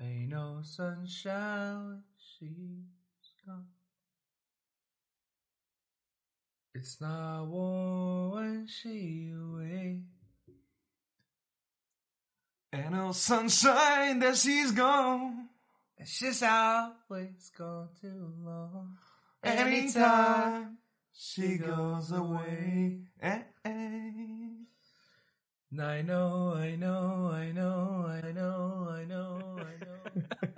Ain't no sunshine when she's gone. It's not warm when she away. Ain't no sunshine that she's gone. And she's always gone too long. Anytime she goes away. Eh, eh. I know, I know, I know, I know, I know, I know.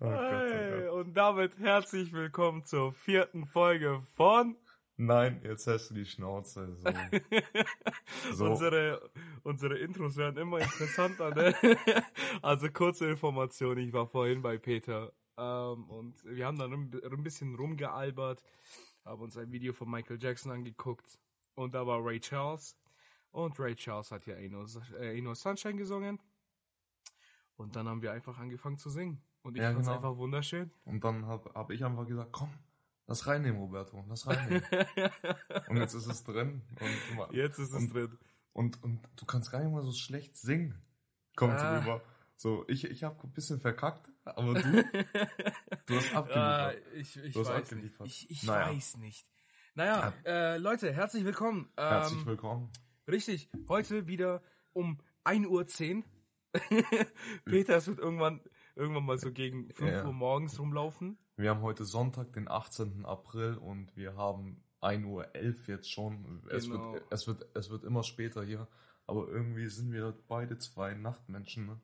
Oh Gott, oh Hey, und damit herzlich willkommen zur vierten Folge von Nein, jetzt hast du die Schnauze. So. So. unsere unsere Intros werden immer interessanter, ne? Also kurze Information, ich war vorhin bei Peter ähm, und wir haben dann ein, ein bisschen rumgealbert, haben uns ein Video von Michael Jackson angeguckt und da war Ray Charles und Ray Charles hat ja Ain't äh, no Sunshine gesungen und dann haben wir einfach angefangen zu singen und ich Ja, fand's genau. einfach wunderschön. Und dann habe hab ich einfach gesagt, komm, lass reinnehmen, Roberto, lass reinnehmen. und jetzt ist es drin. Und, Jetzt ist es und, drin. Und, und du kannst gar nicht mal so schlecht singen. Kommt Ah. rüber. So, ich, ich habe ein bisschen verkackt, aber du, du hast Ah, abgeliefert. ich ich Du hast weiß nicht. abgeliefert. Ich, ich Naja. weiß nicht. Naja, äh, Leute, herzlich willkommen. Ähm, Herzlich willkommen. Richtig, heute wieder um 1.10 Uhr. Peter, es wird irgendwann, irgendwann mal so gegen 5 Ja. Uhr morgens rumlaufen. Wir haben heute Sonntag, den 18. April und wir haben 1.11 Uhr jetzt schon. Es, Genau. wird, es, wird, es wird immer später hier, aber irgendwie sind wir beide zwei Nachtmenschen. Ne?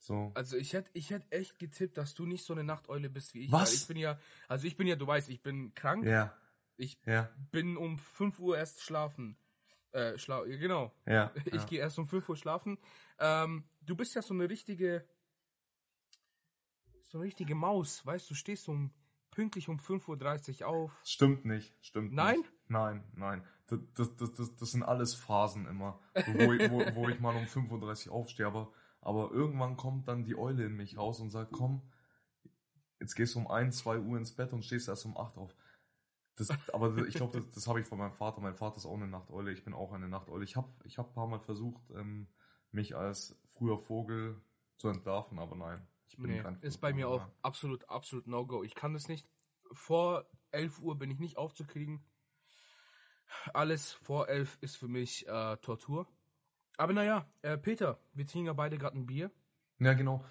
So. Also ich hätte ich hätt echt getippt, dass du nicht so eine Nachteule bist wie ich. Was? Ich bin ja, also ich bin ja, du weißt, ich bin krank. Ja, Ich ja, bin um 5 Uhr erst schlafen. Äh, schla genau. ja. Ich ja. gehe erst um 5 Uhr schlafen. Ähm, du bist ja so eine richtige, so eine richtige Maus, weißt du, stehst um pünktlich um 5.30 Uhr auf. Stimmt nicht, stimmt Nein? nicht. Nein, nein. Das, das, das, das, das sind alles Phasen immer, wo ich, wo, wo ich mal um 5.30 Uhr aufstehe, aber, aber irgendwann kommt dann die Eule in mich raus und sagt, komm, jetzt gehst du um 1, 2 Uhr ins Bett und stehst erst um 8 auf. Das, aber ich glaube, das, das habe ich von meinem Vater. Mein Vater ist auch eine Nachteule, ich bin auch eine Nachteule. Ich habe ich hab ein paar Mal versucht, ähm, mich als früher Vogel zu entlarven, aber nein. Ich bin Nee, ist bei mir auch absolut, absolut No-Go. Ich kann das nicht. Vor 11 Uhr bin ich nicht aufzukriegen. Alles vor 11 ist für mich äh, Tortur. Aber naja, äh, Peter, wir trinken ja beide gerade ein Bier. Ja, genau.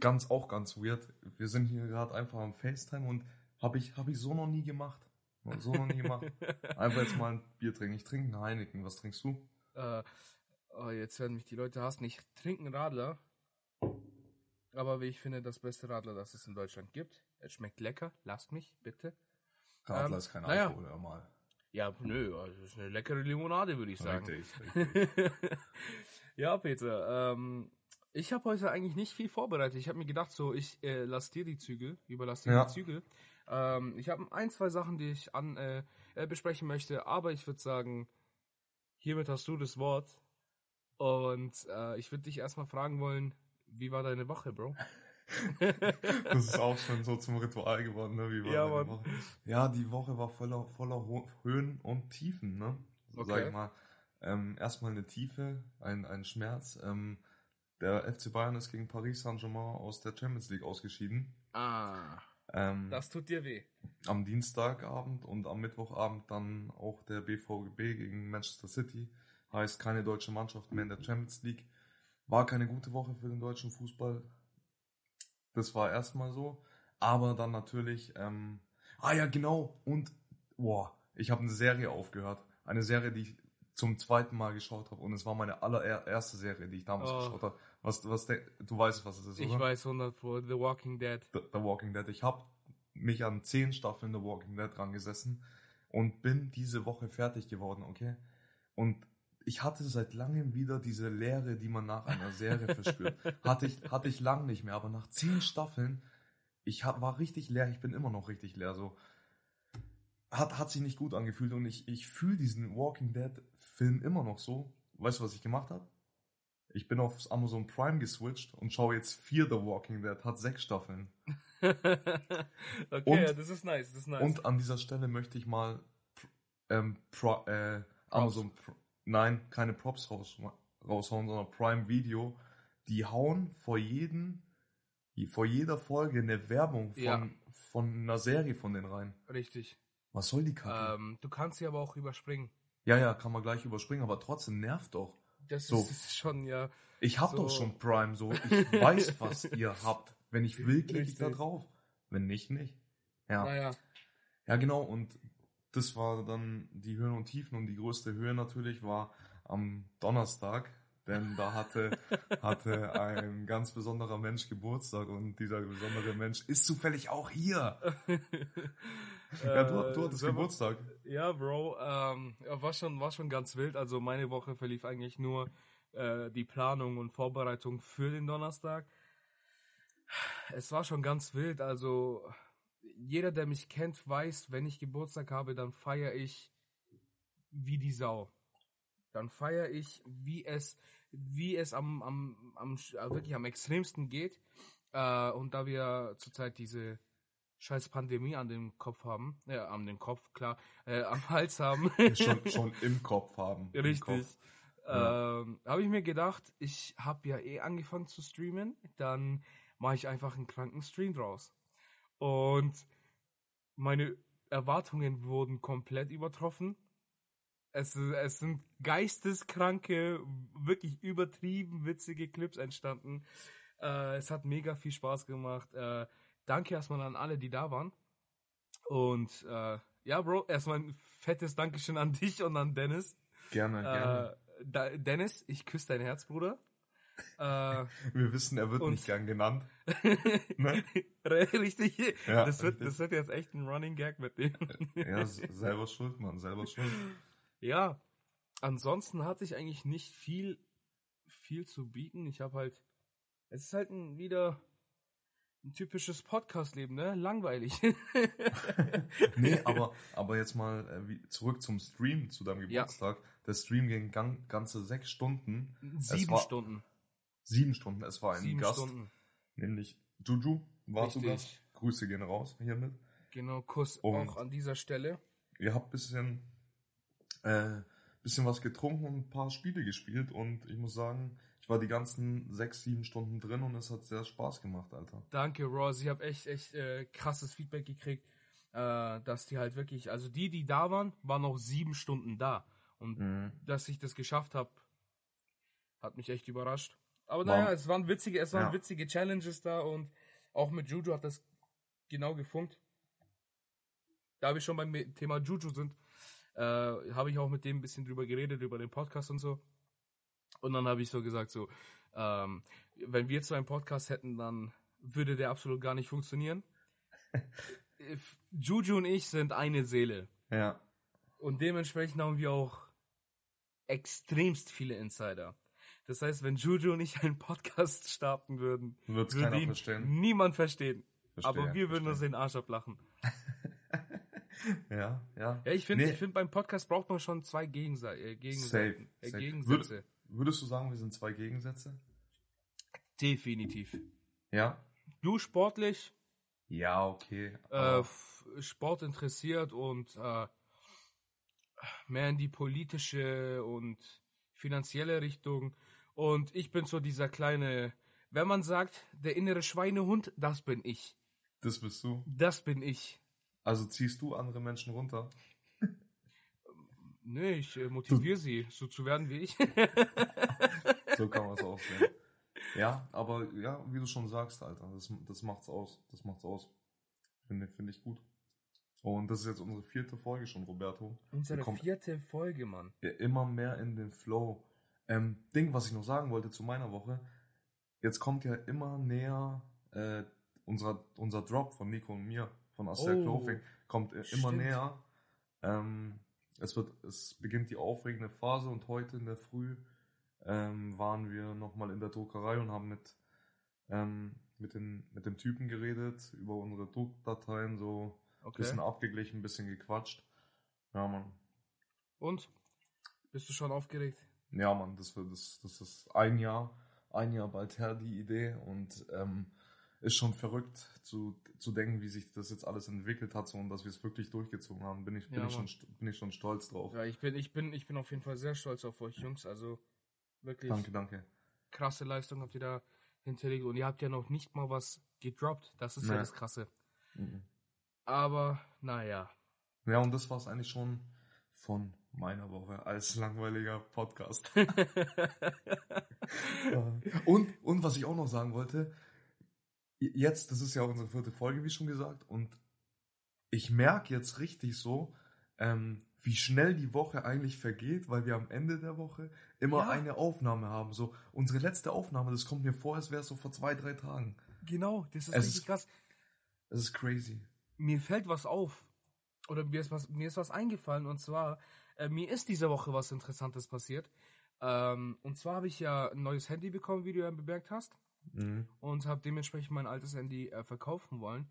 Ganz, auch ganz weird. Wir sind hier gerade einfach am FaceTime und habe ich, hab ich so noch nie gemacht. So noch nie gemacht. Einfach jetzt mal ein Bier trinken. Ich trinke einen Heineken. Was trinkst du? Äh, oh, jetzt werden mich die Leute hassen. Ich trinke einen Radler. Aber wie ich finde, das beste Radler, das es in Deutschland gibt. Es schmeckt lecker. Lasst mich, bitte. Radler Ähm, ist kein naja. Alkohol, hör mal. Ja, nö, also es ist eine leckere Limonade, würde ich sagen. Richtig, richtig. ja, Peter, ähm, ich habe heute eigentlich nicht viel vorbereitet. Ich habe mir gedacht, so, ich äh, lass dir die Zügel, überlass dir Ja. die Zügel. Ähm, ich habe ein, zwei Sachen, die ich an äh, äh, besprechen möchte, aber ich würde sagen, hiermit hast du das Wort. Und äh, ich würde dich erstmal fragen wollen, wie war deine Woche, Bro? Das ist auch schon so zum Ritual geworden, ne? Wie war Ja, deine Mann. Woche? Ja, die Woche war voller, voller Höhen und Tiefen, ne? So Okay. Sag ich mal. Ähm, erstmal eine Tiefe, ein, ein Schmerz. Ähm, der FC Bayern ist gegen Paris Saint-Germain aus der Champions League ausgeschieden. Ah, Ähm, das tut dir weh. am Dienstagabend und am Mittwochabend dann auch der BVB gegen Manchester City. Heißt keine deutsche Mannschaft mehr in der Champions League. War keine gute Woche für den deutschen Fußball. Das war erstmal so. Aber dann natürlich, ähm, ah ja, genau. Und, boah, ich habe eine Serie aufgehört. Eine Serie, die ich zum zweiten Mal geschaut habe. Und es war meine allererste Serie, die ich damals Oh. geschaut habe. Was, was, du weißt, was es ist, Ich oder? weiß 100 pro The Walking Dead. The, The Walking Dead. Ich habe mich an zehn Staffeln The Walking Dead dran gesessen und bin diese Woche fertig geworden, okay? Und ich hatte seit langem wieder diese Leere, die man nach einer Serie verspürt. Hatte ich, hatte ich lang nicht mehr, aber nach zehn Staffeln, ich hab, war richtig leer, ich bin immer noch richtig leer, so. Hat, hat sich nicht gut angefühlt und ich, ich fühle diesen Walking Dead Film immer noch so. Weißt du, was ich gemacht habe? Ich bin aufs Amazon Prime geswitcht und schaue jetzt vier The Walking Dead, hat sechs Staffeln. okay, Und- ja, das ist nice, das ist nice. Und an dieser Stelle möchte ich mal ähm, pro, äh, Amazon, Pr- nein, keine Props raus, raushauen, sondern Prime Video die hauen vor jedem, vor jeder Folge eine Werbung von, Ja. von einer Serie von den rein. Richtig. Was soll die Kacke? Ähm, du kannst sie aber auch überspringen. Ja, ja, kann man gleich überspringen, aber trotzdem nervt doch. Das So. ist schon ja. Ich hab So. doch schon Prime, so. Ich weiß, was ihr habt. Wenn ich will, klicke ich da drauf. Wenn nicht, nicht. Ja. Naja. Ja, genau. Und das war dann die Höhen und Tiefen. Und die größte Höhe natürlich war am Donnerstag. Denn da hatte, hatte ein ganz besonderer Mensch Geburtstag. Und dieser besondere Mensch ist zufällig auch hier. Ja, du, du hattest Äh, Geburtstag. Ja, Bro, ähm, war schon, war schon ganz wild. Also meine Woche verlief eigentlich nur äh, die Planung und Vorbereitung für den Donnerstag. Es war schon ganz wild. Also jeder, der mich kennt, weiß, wenn ich Geburtstag habe, dann feiere ich wie die Sau. Dann feiere ich, wie es, wie es am, am, am äh, wirklich am extremsten geht. Äh, und da wir zurzeit diese scheiß Pandemie an dem Kopf haben, ja, an dem Kopf, klar, äh, am Hals haben. Schon, schon im Kopf haben. Richtig. Kopf. Ähm, habe ich mir gedacht, ich habe ja eh angefangen zu streamen, dann mache ich einfach einen kranken Stream draus. Und meine Erwartungen wurden komplett übertroffen. Es, es sind geisteskranke, wirklich übertrieben witzige Clips entstanden. Äh, es hat mega viel Spaß gemacht. Äh, danke erstmal an alle, die da waren. Und äh, ja, Bro, erstmal ein fettes Dankeschön an dich und an Dennis. Gerne, gerne. Äh, da, Dennis, ich küsse dein Herz, Bruder. Äh, Wir wissen, er wird nicht gern genannt. Ne? richtig. Ja, das, wird, richtig. das wird jetzt echt ein Running Gag mit dem. Ja, selber schuld, Mann, selber schuld. Ja, ansonsten hatte ich eigentlich nicht viel, viel zu bieten. Ich habe halt, es ist halt ein, wieder ein typisches Podcast-Leben, ne? Langweilig. Nee, aber, aber jetzt mal äh, zurück zum Stream, zu deinem Ja. Geburtstag. Der Stream ging gan ganze sechs Stunden. Sieben war- Stunden. Sieben Stunden. Es war ein Sieben Gast, Stunden. nämlich Juju, war zu Richtig. Gast. Grüße gehen raus hiermit. Genau, Kuss Und- auch an dieser Stelle. Ihr habt bisschen, äh, bisschen was getrunken und ein paar Spiele gespielt und ich muss sagen, ich war die ganzen sechs, sieben Stunden drin und es hat sehr Spaß gemacht, Alter. Danke, Ross. Ich habe echt, echt äh, krasses Feedback gekriegt, äh, dass die halt wirklich, also die, die da waren, waren noch sieben Stunden da. Und Mhm. dass ich das geschafft habe, hat mich echt überrascht. Aber War- naja, es waren witzige, es waren Ja. witzige Challenges da und auch mit Juju hat das genau gefunkt. Da wir schon beim Thema Juju sind, äh, habe ich auch mit dem ein bisschen drüber geredet, über den Podcast und so. Und dann habe ich so gesagt, so, ähm, wenn wir zwei einen Podcast hätten, dann würde der absolut gar nicht funktionieren. Juju und ich sind eine Seele. Ja. Und dementsprechend haben wir auch extremst viele Insider. Das heißt, wenn Juju und ich einen Podcast starten würden, Wird's würde ihn verstehen. niemand verstehen. Verstehe, Aber wir würden uns verstehe. den Arsch ablachen. Ja, ja. Ja, ich finde, Nee. ich finde, beim Podcast braucht man schon zwei Gegense äh, Safe, äh. Gegensätze. Würd, würdest du sagen, wir sind zwei Gegensätze? Definitiv. Ja. Du sportlich, Ja, okay. äh, Sport interessiert und äh, mehr in die politische und finanzielle Richtung. Und ich bin so dieser kleine, wenn man sagt, der innere Schweinehund, das bin ich. das bist du. Das bin ich. Also ziehst du andere Menschen runter? Nee, ich äh, motiviere sie, so zu werden wie ich. So kann man es auch sehen. Ja, aber ja, wie du schon sagst, Alter, das, das macht's aus. Das macht's aus. Finde finde ich gut. Und das ist jetzt unsere vierte Folge schon, Roberto. Unsere vierte Folge, Mann. ja immer mehr in den Flow. Ähm, Ding, was ich noch sagen wollte zu meiner Woche. Jetzt kommt ja immer näher äh, unser, unser Drop von Nico und mir, von Aster Oh, Clothing, kommt äh, immer stimmt. näher. Ähm, es, wird, es beginnt die aufregende Phase und heute in der Früh ähm, waren wir nochmal in der Druckerei und haben mit, ähm, mit, den, mit dem Typen geredet über unsere Druckdateien, so ein Okay. bisschen abgeglichen, ein bisschen gequatscht. Ja, Mann. Und? Bist du schon aufgeregt? Ja, Mann, das, wird- das, das ist ein Jahr, ein Jahr bald her, die Idee. Und ähm, ist schon verrückt zu, zu denken, wie sich das jetzt alles entwickelt hat so, und dass wir es wirklich durchgezogen haben. Bin ich, bin, Ja, ich, schon, bin ich schon stolz drauf. Ja, ich bin, ich bin, ich bin auf jeden Fall sehr stolz auf euch Jungs. Also wirklich. Danke, danke. krasse Leistung habt ihr da hinterlegt und ihr habt ja noch nicht mal was gedroppt. Das ist ja Nee. das Krasse. Mhm. Aber, naja. Ja, und das war es eigentlich schon von meiner Woche als langweiliger Podcast. und, und was ich auch noch sagen wollte, jetzt, das ist ja unsere vierte Folge, wie schon gesagt, und ich merke jetzt richtig so, ähm, wie schnell die Woche eigentlich vergeht, weil wir am Ende der Woche immer Ja. eine Aufnahme haben. So, unsere letzte Aufnahme, das kommt mir vor, als wäre es so vor zwei, drei Tagen. genau, das ist Es richtig ist- krass. Das ist crazy. Mir fällt was auf. Oder mir ist was, mir ist was eingefallen und zwar, äh, mir ist diese Woche was Interessantes passiert. Ähm, und zwar habe ich ja ein neues Handy bekommen, wie du ja bemerkt hast. Mhm. und habe dementsprechend mein altes Handy äh, verkaufen wollen.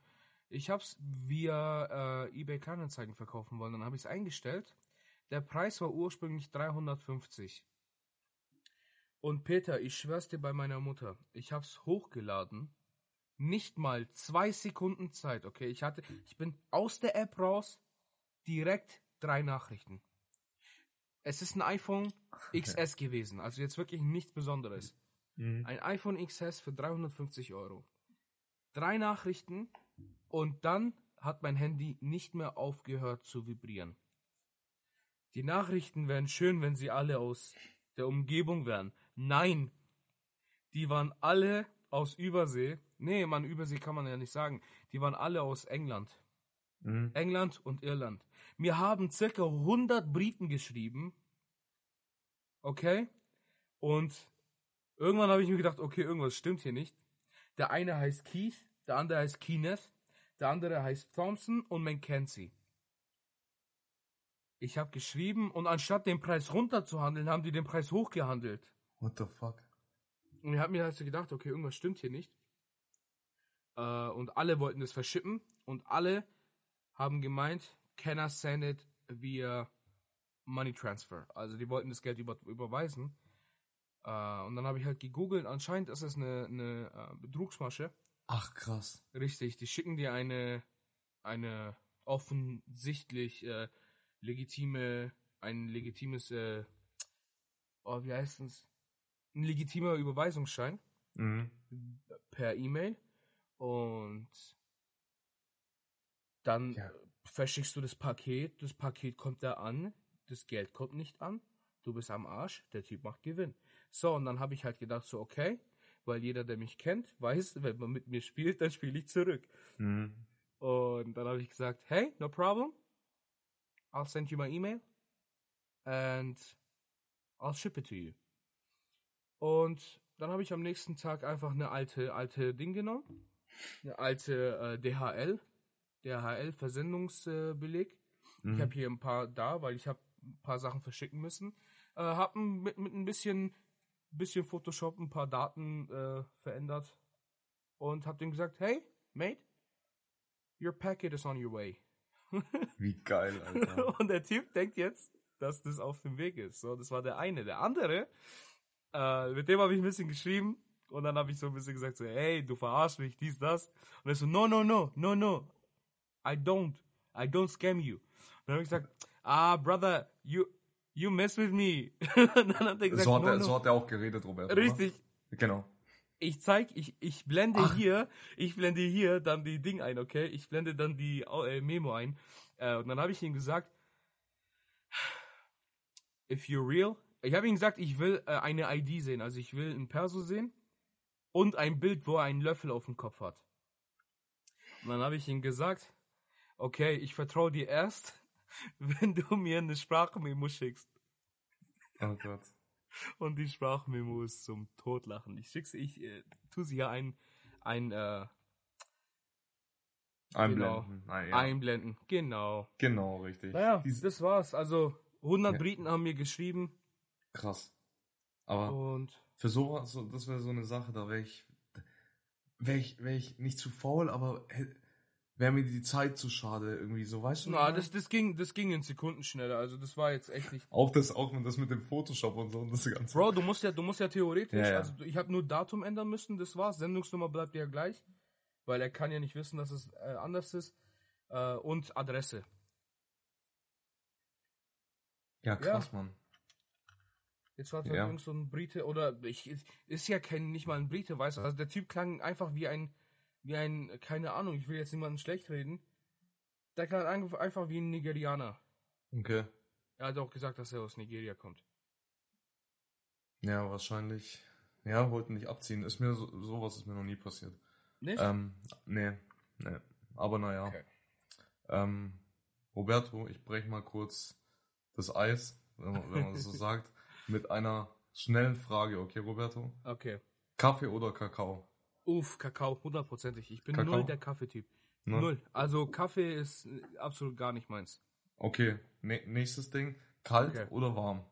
Ich habe es via äh, eBay Kleinanzeigen verkaufen wollen, dann habe ich es eingestellt. Der Preis war ursprünglich 350. Und Peter, ich schwör's dir bei meiner Mutter, ich habe es hochgeladen. Nicht mal zwei Sekunden Zeit, okay? Ich hatte, ich bin aus der App raus, direkt drei Nachrichten. Es ist ein iPhone XS gewesen, also jetzt wirklich nichts Besonderes. Mhm. Ein iPhone XS für 350 Euro. Drei Nachrichten und dann hat mein Handy nicht mehr aufgehört zu vibrieren. Die Nachrichten wären schön, wenn sie alle aus der Umgebung wären. Nein, die waren alle aus Übersee. Nee, man, Übersee kann man ja nicht sagen. Die waren alle aus England. Mhm. England und Irland. Mir haben circa 100 Briten geschrieben. Okay? Und irgendwann habe ich mir gedacht, okay, irgendwas stimmt hier nicht. Der eine heißt Keith, der andere heißt Kenneth, der andere heißt Thompson und Mackenzie. Ich habe geschrieben und anstatt den Preis runterzuhandeln, haben die den Preis hochgehandelt. What the fuck? Und ich habe mir also gedacht, okay, irgendwas stimmt hier nicht. Äh, und alle wollten das verschippen und alle haben gemeint, can I send it via Money Transfer? Also die wollten das Geld über, überweisen. Äh, und dann habe ich halt gegoogelt, anscheinend ist es eine, eine äh, Betrugsmasche. Ach, krass. Richtig, die schicken dir eine, eine offensichtlich äh, legitime, ein legitimes, äh, oh, wie heißt es? Ein legitimer Überweisungsschein Mhm. per E-Mail und dann Ja. verschickst du das Paket, das Paket kommt da an, das Geld kommt nicht an, du bist am Arsch, der Typ macht Gewinn. So, und dann habe ich halt gedacht, so, okay, weil jeder, der mich kennt, weiß, wenn man mit mir spielt, dann spiele ich zurück. Mhm. Und dann habe ich gesagt, hey, no problem. I'll send you my email and I'll ship it to you. Und dann habe ich am nächsten Tag einfach eine alte, alte Ding genommen. Eine alte äh, DHL. DHL Versendungsbeleg. Mhm. Ich habe hier ein paar da, weil ich habe ein paar Sachen verschicken müssen. Äh, habe mit, mit ein bisschen, bisschen Photoshop ein paar Daten äh, verändert und habe dem gesagt, hey, mate, your packet is on your way. Wie geil, Alter. und der Typ denkt jetzt, dass das auf dem Weg ist. So, das war der eine. Der andere, äh, mit dem habe ich ein bisschen geschrieben und dann habe ich so ein bisschen gesagt, so, hey, du verarschst mich, dies, das. Und er so, no, no, no, no, no, I don't, I don't scam you. Und dann habe ich gesagt, ah, brother, you, you mess with me. und dann hat er gesagt, so, hat no, er, no. so hat er auch geredet, Robert. Richtig. Oder? Genau. Ich zeig, ich, ich blende Ach. hier, ich blende hier dann die Ding ein, okay? Ich blende dann die äh, Memo ein. Äh, und dann habe ich ihm gesagt, if you're real, ich habe ihm gesagt, ich will äh, eine ID sehen, also ich will ein Perso sehen und ein Bild, wo er einen Löffel auf dem Kopf hat. Und dann habe ich ihm gesagt, okay, ich vertraue dir erst, wenn du mir eine Sprachmemo schickst. Oh Gott. Und die Sprachmemo ist zum Totlachen. Ich schick's, ich äh, tu sie hier ein, ein, äh, Einblenden. Nein, ja. einblenden. Genau. Genau, richtig. Naja, Dies- das war's. Also 100 Ja. Briten haben mir geschrieben krass. Aber und für sowas, so, das wäre so eine Sache, da wäre ich, wäre ich, wäre ich nicht zu faul, aber wäre mir die Zeit zu schade irgendwie, so weißt du? na, das, das ging, das ging in Sekunden schneller. Also das war jetzt echt nicht. auch das, auch das mit dem Photoshop und so und das ganze. Bro, du musst ja, du musst ja theoretisch, Ja, ja. also ich habe nur Datum ändern müssen, das war's. Sendungsnummer bleibt ja gleich, weil er kann ja nicht wissen, dass es äh, anders ist. Äh, und Adresse. Ja, krass, Mann. Jetzt war Ja. ja. irgend so ein Brite oder ich ist ja kein nicht mal ein Brite, weißt du? Also der Typ klang einfach wie ein wie ein keine Ahnung, ich will jetzt niemanden schlecht reden. Der klang ein- einfach wie ein Nigerianer. Okay. Er hat auch gesagt, dass er aus Nigeria kommt. Ja, wahrscheinlich. Ja, wollten nicht abziehen. Ist mir so, sowas ist mir noch nie passiert. Nicht? Ähm, nee, nee. Aber naja. Okay. Ähm, Roberto, ich breche mal kurz das Eis, wenn man, wenn man das so sagt, mit einer schnellen Frage, okay, Roberto? Okay. Kaffee oder Kakao? Uff, Kakao, hundertprozentig. Ich bin Kakao? null der Kaffeetyp. Ne? Null. Also Kaffee ist absolut gar nicht meins. Okay, ne nächstes Ding. Kalt Okay. oder warm?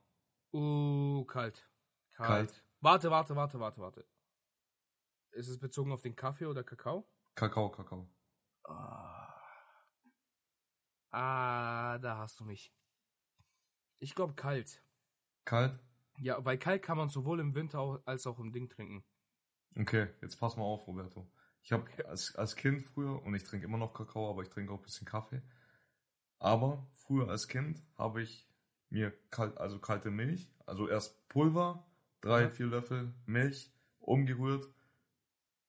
Uh, kalt. Kalt. Kalt. Warte, warte, warte, warte, warte. Ist es bezogen auf den Kaffee oder Kakao? Kakao, Kakao. Ah, ah da hast du mich. Ich glaube kalt. Kalt? Ja, weil kalt kann man sowohl im Winter als auch im Ding trinken. Okay, jetzt pass mal auf, Roberto. Ich habe als, als Kind früher, und ich trinke immer noch Kakao, aber ich trinke auch ein bisschen Kaffee. Aber früher als Kind habe ich mir kalt, also kalte Milch, also erst Pulver, drei, Ja. vier Löffel Milch, umgerührt,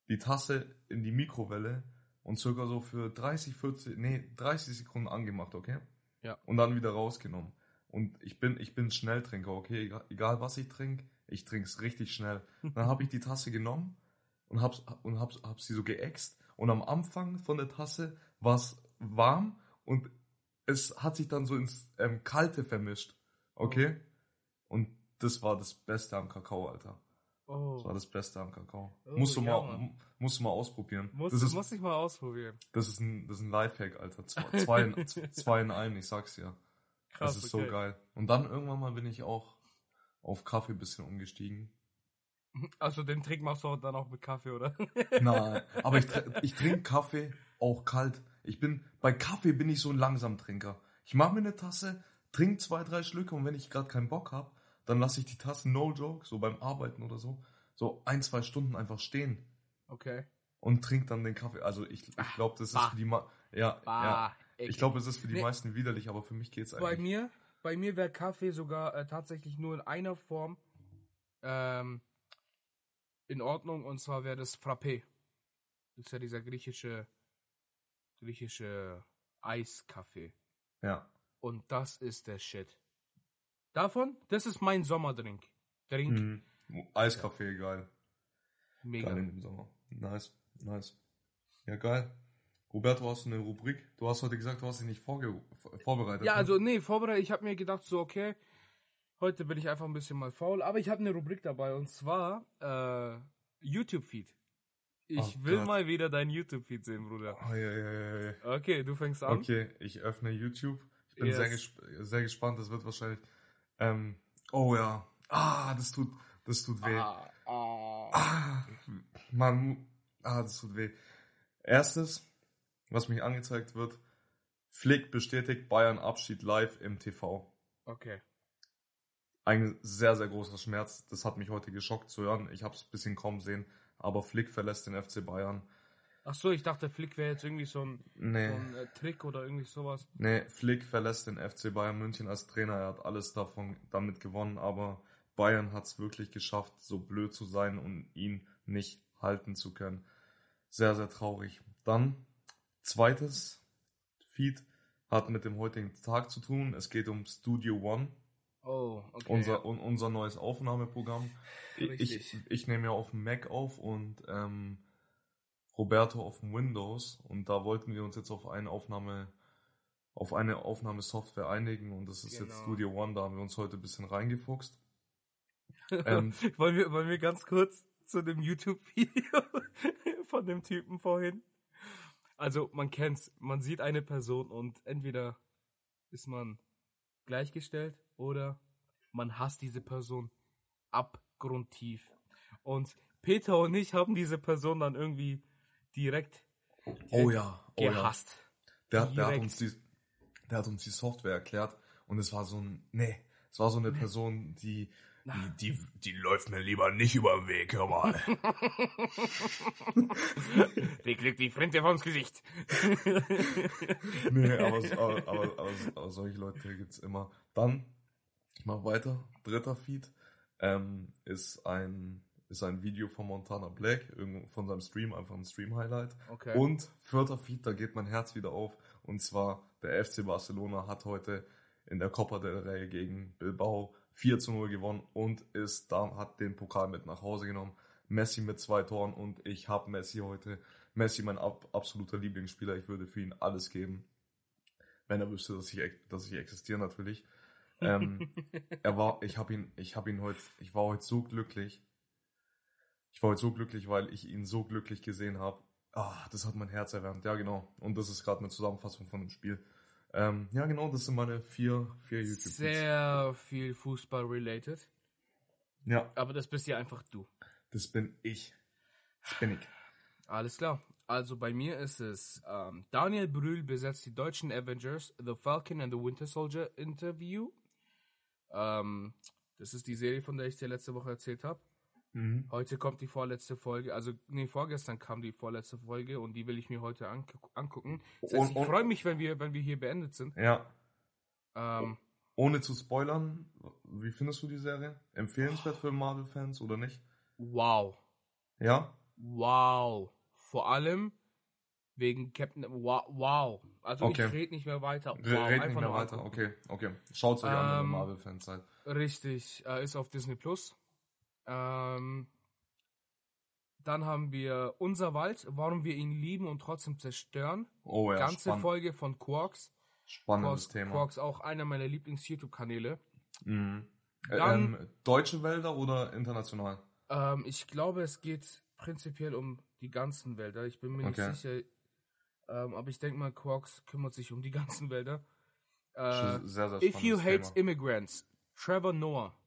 die Tasse in die Mikrowelle und circa so für 30, 40, nee, 30 Sekunden angemacht, okay? Ja. Und dann wieder rausgenommen. Und ich bin, ich bin Schnelltrinker, okay? Egal, egal was ich trinke, ich trinke es richtig schnell. Dann habe ich die Tasse genommen und hab's, und hab's, hab sie so geäxt. Und am Anfang von der Tasse war es warm und es hat sich dann so ins ähm, Kalte vermischt. Okay? Und das war das Beste am Kakao, Alter. Oh. Das war das Beste am Kakao. Oh, musst, du ja, mal, musst du mal ausprobieren. Muss, das, ist, muss ich mal ausprobieren. das, ist ein, das ist ein Lifehack, Alter. Zwei, zwei, in, zwei in einem, ich sag's dir. Krass, das ist okay. so geil. Und dann irgendwann mal bin ich auch auf Kaffee ein bisschen umgestiegen. Also den Trick machst du dann auch mit Kaffee, oder? Nein, aber ich, ich trinke Kaffee auch kalt. Ich bin, bei Kaffee bin ich so ein Langsamtrinker. Ich mache mir eine Tasse, trinke zwei, drei Schlücke und wenn ich gerade keinen Bock habe, dann lasse ich die Tasse, no joke, so beim Arbeiten oder so, so ein, zwei Stunden einfach stehen Okay. und trinke dann den Kaffee. Also ich, ich glaube, das ist bah. für die, Ma ja, ja, ich glaube, es ist für die Nee. meisten widerlich, aber für mich geht's Bei eigentlich. mir, bei mir wäre Kaffee sogar äh, tatsächlich nur in einer Form ähm, in Ordnung und zwar wäre das Frappé. Das ist ja dieser griechische griechische Eiskaffee Ja, und das ist der Shit. Davon, das ist mein Sommerdrink. Drink mhm. Eiskaffee, geil. mega. Geil dem Sommer. Nice, nice. Ja, geil. Roberto, hast du eine Rubrik? Du hast heute gesagt, du hast dich nicht vorge vorbereitet. Ja, ne? also nee, vorbereitet, ich habe mir gedacht so okay, heute bin ich einfach ein bisschen mal faul, aber ich habe eine Rubrik dabei und zwar äh, YouTube Feed. Ich Oh will Gott. mal wieder dein YouTube Feed sehen, Bruder. Oh, ja, ja, ja. Okay, du fängst an. Okay, ich öffne YouTube. Ich bin Yes. sehr, gesp sehr gespannt. Das wird wahrscheinlich. Ähm, oh ja. Ah, das tut, das tut weh. Ah, ah. Ah, Mann, ah, das tut weh. Erstes, was mich angezeigt wird, Flick bestätigt Bayern Abschied live im TV. Okay. Ein sehr, sehr großer Schmerz. Das hat mich heute geschockt zu hören. Ich habe es ein bisschen kaum sehen. Aber Flick verlässt den FC Bayern. Ach so, ich dachte, Flick wäre jetzt irgendwie so ein, so Nee, ein äh, Trick oder irgendwie sowas. nee, Flick verlässt den FC Bayern München als Trainer. Er hat alles davon damit gewonnen, aber Bayern hat es wirklich geschafft, so blöd zu sein und ihn nicht halten zu können. Sehr, sehr traurig. Dann, zweites Feed hat mit dem heutigen Tag zu tun. Es geht um Studio One. Oh, okay. unser, un, unser neues Aufnahmeprogramm. Ich, Richtig. ich, ich nehme ja auf dem Mac auf und ähm, Roberto auf dem Windows und da wollten wir uns jetzt auf eine Aufnahme auf eine Aufnahmesoftware einigen und das ist jetzt Genau. Studio One, da haben wir uns heute ein bisschen reingefuchst. ähm, wollen, wir, wollen wir ganz kurz zu dem YouTube-Video von dem Typen vorhin? Also, man kennt's. Man sieht eine Person und entweder ist man gleichgestellt oder man hasst diese Person abgrundtief. Und Peter und ich haben diese Person dann irgendwie direkt, oh ja, oh ja. gehasst. Der, der, hat uns die, der hat uns die Software erklärt und es war so ein, nee, es war so eine Person, die, die, die, die läuft mir lieber nicht über den Weg, hör mal. Die kriegt die Frente vom's Gesicht. nee, aber, aber, aber, aber, solche Leute gibt's immer. Dann, ich mach weiter, dritter Feed. ähm, ist ein ist ein Video von Montana Black, von seinem Stream, einfach ein Stream-Highlight. Okay. Und vierter Feed, da geht mein Herz wieder auf. Und zwar, der FC Barcelona hat heute in der Copa del Rey gegen Bilbao 4 zu 0 gewonnen und ist da, hat den Pokal mit nach Hause genommen. Messi mit zwei Toren und ich habe Messi heute. Messi mein ab, absoluter Lieblingsspieler. Ich würde für ihn alles geben. Wenn er wüsste, dass ich, dass ich existiere natürlich. Ähm, er war, ich habe ihn, ich habe ihn heute, ich war heute so glücklich. Ich war heute so glücklich, weil ich ihn so glücklich gesehen habe. Ah, das hat mein Herz erwärmt. Ja, genau. Und das ist gerade eine Zusammenfassung von dem Spiel. Ähm, ja, genau, das sind meine vier, vier youtube Sehr viel Fußball-related. Ja, Aber das bist ja einfach du. das bin ich. Das bin ich. Alles klar. Also bei mir ist es ähm, Daniel Brühl besetzt die deutschen Avengers The Falcon and the Winter Soldier Interview. Ähm, das ist die Serie, von der ich dir letzte Woche erzählt habe. Mhm. Heute kommt die vorletzte Folge, also nee, vorgestern kam die vorletzte Folge und die will ich mir heute angu angucken. Das heißt, Und- ich freue mich, wenn wir, wenn wir hier beendet sind. Ja, Ähm, ohne zu spoilern, wie findest du die Serie? Empfehlenswert für Marvel-Fans oder nicht? wow. Ja? Wow. Vor allem wegen Captain. Wow. wow. Also Okay. ich rede nicht mehr weiter. Wow. Re- Red nicht mehr weiter. Okay, okay. Schaut's euch an, wenn ihr Ähm, Marvel-Fans seid. Richtig. Äh, ist auf Disney Plus. Ähm, dann haben wir Unser Wald, warum wir ihn lieben und trotzdem zerstören. Oh ja, Ganze spann Folge von Quarks. spannendes Quarks, Thema. Quarks auch einer meiner Lieblings-YouTube-Kanäle. Mhm. Äh, Dann- ähm, deutsche Wälder oder international? Ähm, ich glaube, es geht prinzipiell um die ganzen Wälder. Ich bin mir Okay. nicht sicher. Ähm, aber ich denke mal, Quarks kümmert sich um die ganzen Wälder. Äh, sehr, sehr If You Hate Thema. Immigrants, Trevor Noah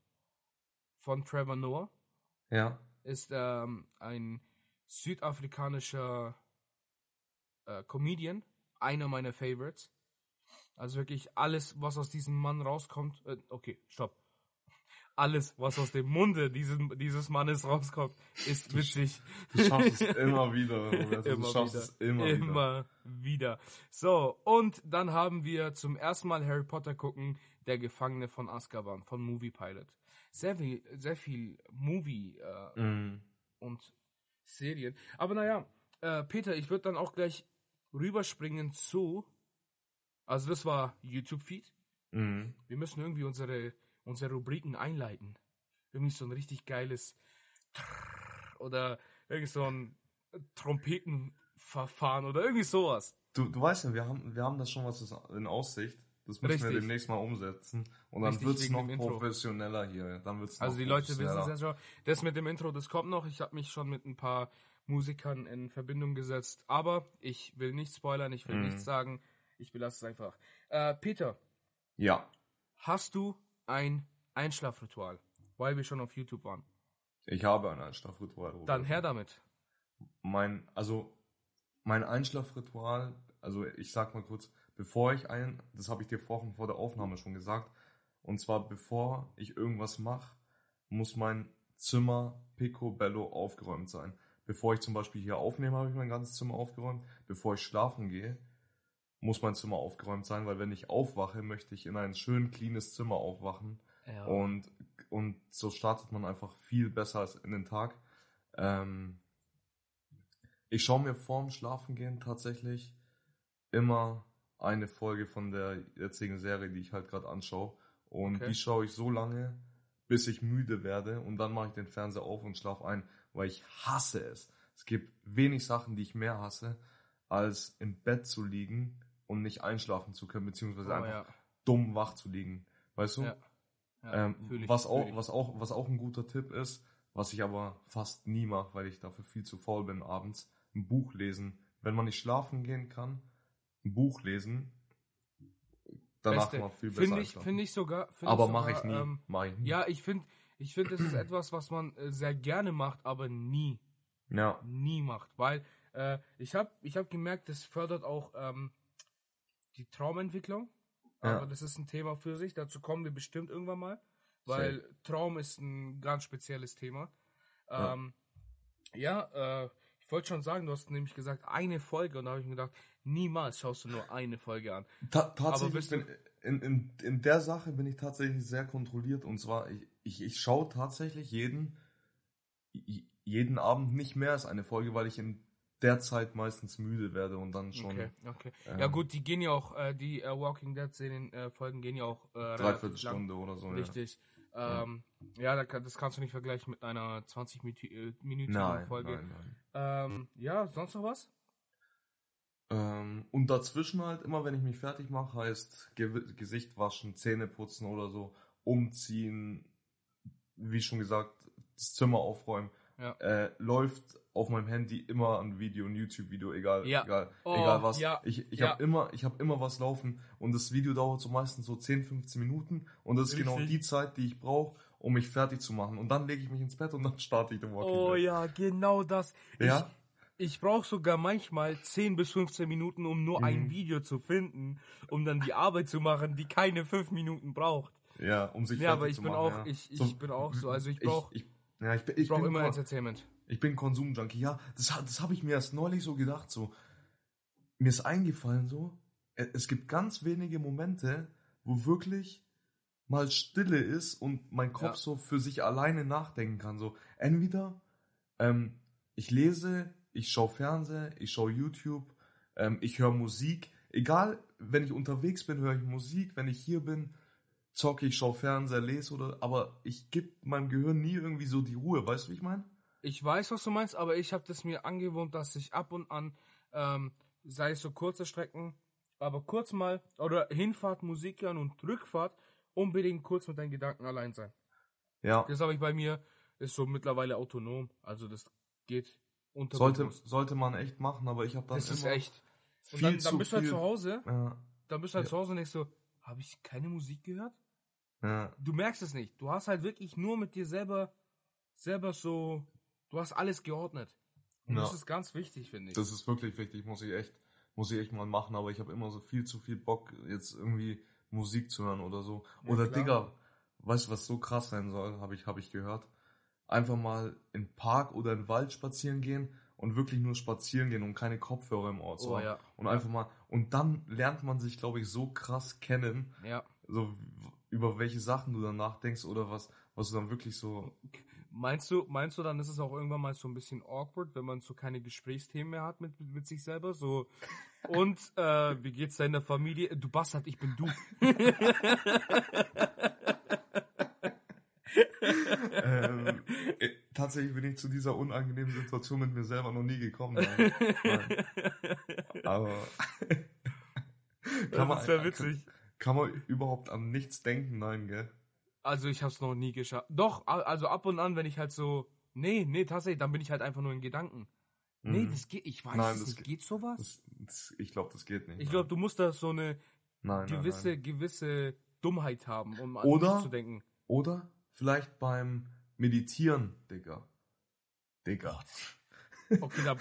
von Trevor Noah Ja. ist ähm, ein südafrikanischer äh, Comedian, einer meiner Favorites. Also wirklich alles, was aus diesem Mann rauskommt. Äh, okay, stopp. Alles, was aus dem Munde dieses, dieses Mannes rauskommt, ist witzig. Du schaffst es immer wieder. Du Immer schaffst wieder. es immer, wieder. Immer wieder. So, und dann haben wir zum ersten Mal Harry Potter gucken, der Gefangene von Azkaban, von Movie Pilot. Sehr viel, sehr viel Movie äh, Mhm. und Serien. Aber naja, äh, Peter, ich würde dann auch gleich rüberspringen zu. Also das war YouTube-Feed. Mhm. Wir müssen irgendwie unsere, unsere Rubriken einleiten. Irgendwie so ein richtig geiles oder irgend so ein Trompetenverfahren oder irgendwie sowas. Du, du weißt ja, wir haben, wir haben das schon was in Aussicht. Das müssen wir Richtig. demnächst mal umsetzen. Und dann Richtig, wird's wegen noch professioneller hier. Dann wird's Also die Leute wissen es ja schon. Das mit dem Intro, das kommt noch. Ich habe mich schon mit ein paar Musikern in Verbindung gesetzt. Aber ich will nicht spoilern, ich will Mhm. nichts sagen. Ich belasse es einfach. Äh, Peter, Ja. hast du ein Einschlafritual? Weil wir schon auf YouTube waren. Ich habe ein Einschlafritual. Robert. Dann her damit. mein, also mein Einschlafritual, also ich sag mal kurz, bevor ich ein, das habe ich dir vorhin vor der Aufnahme schon gesagt, und zwar bevor ich irgendwas mache, muss mein Zimmer picobello aufgeräumt sein. Bevor ich zum Beispiel hier aufnehme, habe ich mein ganzes Zimmer aufgeräumt. Bevor ich schlafen gehe, muss mein Zimmer aufgeräumt sein, weil wenn ich aufwache, möchte ich in ein schön cleanes Zimmer aufwachen. Ja. Und, und so startet man einfach viel besser als in den Tag. Ähm, ich schaue mir vorm Schlafengehen tatsächlich immer eine Folge von der jetzigen Serie, die ich halt gerade anschaue. Und Okay. die schaue ich so lange, bis ich müde werde. Und dann mache ich den Fernseher auf und schlafe ein, weil ich hasse es. Es gibt wenig Sachen, die ich mehr hasse, als im Bett zu liegen und nicht einschlafen zu können, beziehungsweise oh, einfach ja. dumm wach zu liegen. Weißt du? Ja. Ja, Ähm, ich, was, auch, was, auch, was auch ein guter Tipp ist, was ich aber fast nie mache, weil ich dafür viel zu faul bin abends, ein Buch lesen. Wenn man nicht schlafen gehen kann, ein Buch lesen, danach Beste. mal viel besser Finde ich, finde ich sogar. Finde aber mache ich nie. Ähm, mach ich nie. ja, ich finde, ich finde, das ist etwas, was man äh, sehr gerne macht, aber nie, ja. nie macht, weil äh, ich habe, ich habe gemerkt, das fördert auch ähm, die Traumentwicklung. Ja. Aber das ist ein Thema für sich. Dazu kommen wir bestimmt irgendwann mal, weil Traum ist ein ganz spezielles Thema. Ja. Ähm, ja, äh, ich wollte schon sagen, du hast nämlich gesagt, eine Folge und da habe ich mir gedacht, niemals schaust du nur eine Folge an. Ta tatsächlich bin, in, in, in der Sache bin ich tatsächlich sehr kontrolliert und zwar ich, ich, ich schaue tatsächlich jeden jeden Abend nicht mehr als eine Folge, weil ich in der Zeit meistens müde werde und dann schon Okay, okay. ähm, ja gut, die gehen ja auch, äh, die äh, Walking Dead Serien äh, Folgen gehen ja auch äh, relativ lang. Dreiviertelstunde oder so. Richtig. Ähm, ja, das kannst du nicht vergleichen mit einer 20 Minü- äh, Ja. minütigen Nein, Folge. nein, nein. Ähm, ja, sonst noch was? Ähm, und dazwischen halt immer, wenn ich mich fertig mache, heißt Ge Gesicht waschen, Zähne putzen oder so, umziehen, wie schon gesagt, das Zimmer aufräumen. Ja. Äh, läuft auf meinem Handy immer ein Video, ein YouTube-Video, egal, Ja. egal, Oh, egal was. ja, Ich, ich ja. habe immer, ich habe immer was laufen und das Video dauert so meistens so 10, 15 Minuten und das ist genau Richtig. die Zeit, die ich brauche, um mich fertig zu machen. Und dann lege ich mich ins Bett und dann starte ich den Walking Oh Dead. ja, genau das. Ja? Ich, ich brauche sogar manchmal 10 bis 15 Minuten, um nur ein Mhm. Video zu finden, um dann die Arbeit zu machen, die keine 5 Minuten braucht. Ja, um sich Ja, fertig aber ich zu bin machen. auch, ja. ich, ich So- bin auch so, also ich brauche ja, ich, bin- ich ich brauch bin immer kon- Entertainment. Ich bin Konsumjunkie. Ja, das, das habe ich mir erst neulich so gedacht. So, mir ist eingefallen so, äh, es gibt ganz wenige Momente, wo wirklich mal Stille ist und mein Kopf Ja. so für sich alleine nachdenken kann. So, entweder ähm, ich lese, ich schaue Fernsehen, ich schaue YouTube, ähm, ich höre Musik. Egal, wenn ich unterwegs bin, höre ich Musik. Wenn ich hier bin, zocke ich, schaue Fernseher, lese oder. Aber ich gebe meinem Gehirn nie irgendwie so die Ruhe. Weißt du, wie ich meine? Ich weiß, was du meinst, aber ich habe das mir angewohnt, dass ich ab und an, ähm, sei es so kurze Strecken, aber kurz mal, oder Hinfahrt Musik hören und Rückfahrt, unbedingt kurz mit deinen Gedanken allein sein. Ja. Das habe ich bei mir, ist so mittlerweile autonom, also das geht unter Sollte, sollte man echt machen, aber ich habe dann Das ist echt. Und dann, dann bist du halt zu Hause, Ja, dann bist du halt Ja. zu Hause und denkst so, habe ich keine Musik gehört? Ja, Du merkst es nicht. Du hast halt wirklich nur mit dir selber, selber so, du hast alles geordnet. Und Ja. das ist ganz wichtig, finde ich. das ist wirklich wichtig, muss ich echt, muss ich echt mal machen, aber ich habe immer so viel zu viel Bock, jetzt irgendwie Musik zu hören oder so. Ja, oder klar. Digga, weißt du, was so krass sein soll, habe ich, hab ich gehört. Einfach mal in Park oder in den Wald spazieren gehen und wirklich nur spazieren gehen und keine Kopfhörer im Ohr zu oh haben. ja. Und einfach mal, und dann lernt man sich, glaube ich, so krass kennen, Ja. so über welche Sachen du dann nachdenkst oder was, was du dann wirklich so Meinst du, meinst du, dann ist es auch irgendwann mal so ein bisschen awkward, wenn man so keine Gesprächsthemen mehr hat mit, mit sich selber? So, und äh, wie geht's deiner Familie? Du Bastard, ich bin du. ähm, äh, tatsächlich bin ich zu dieser unangenehmen Situation mit mir selber noch nie gekommen. Nein. Nein. Aber kann, das ja witzig. kann man überhaupt an nichts denken? Nein, gell? Also ich hab's noch nie geschafft. Doch, also ab und an, wenn ich halt so, nee, nee, tatsächlich, dann bin ich halt einfach nur in Gedanken. Nee, Mhm. das geht, ich weiß Nein, das nicht. geht- Geht sowas? das, das, ich glaube, das geht nicht. ich glaube, du musst da so eine nein, gewisse, nein. gewisse Dummheit haben, um an Oder- nichts zu denken. Oder vielleicht beim Meditieren, Digga. Digga. Okay, da,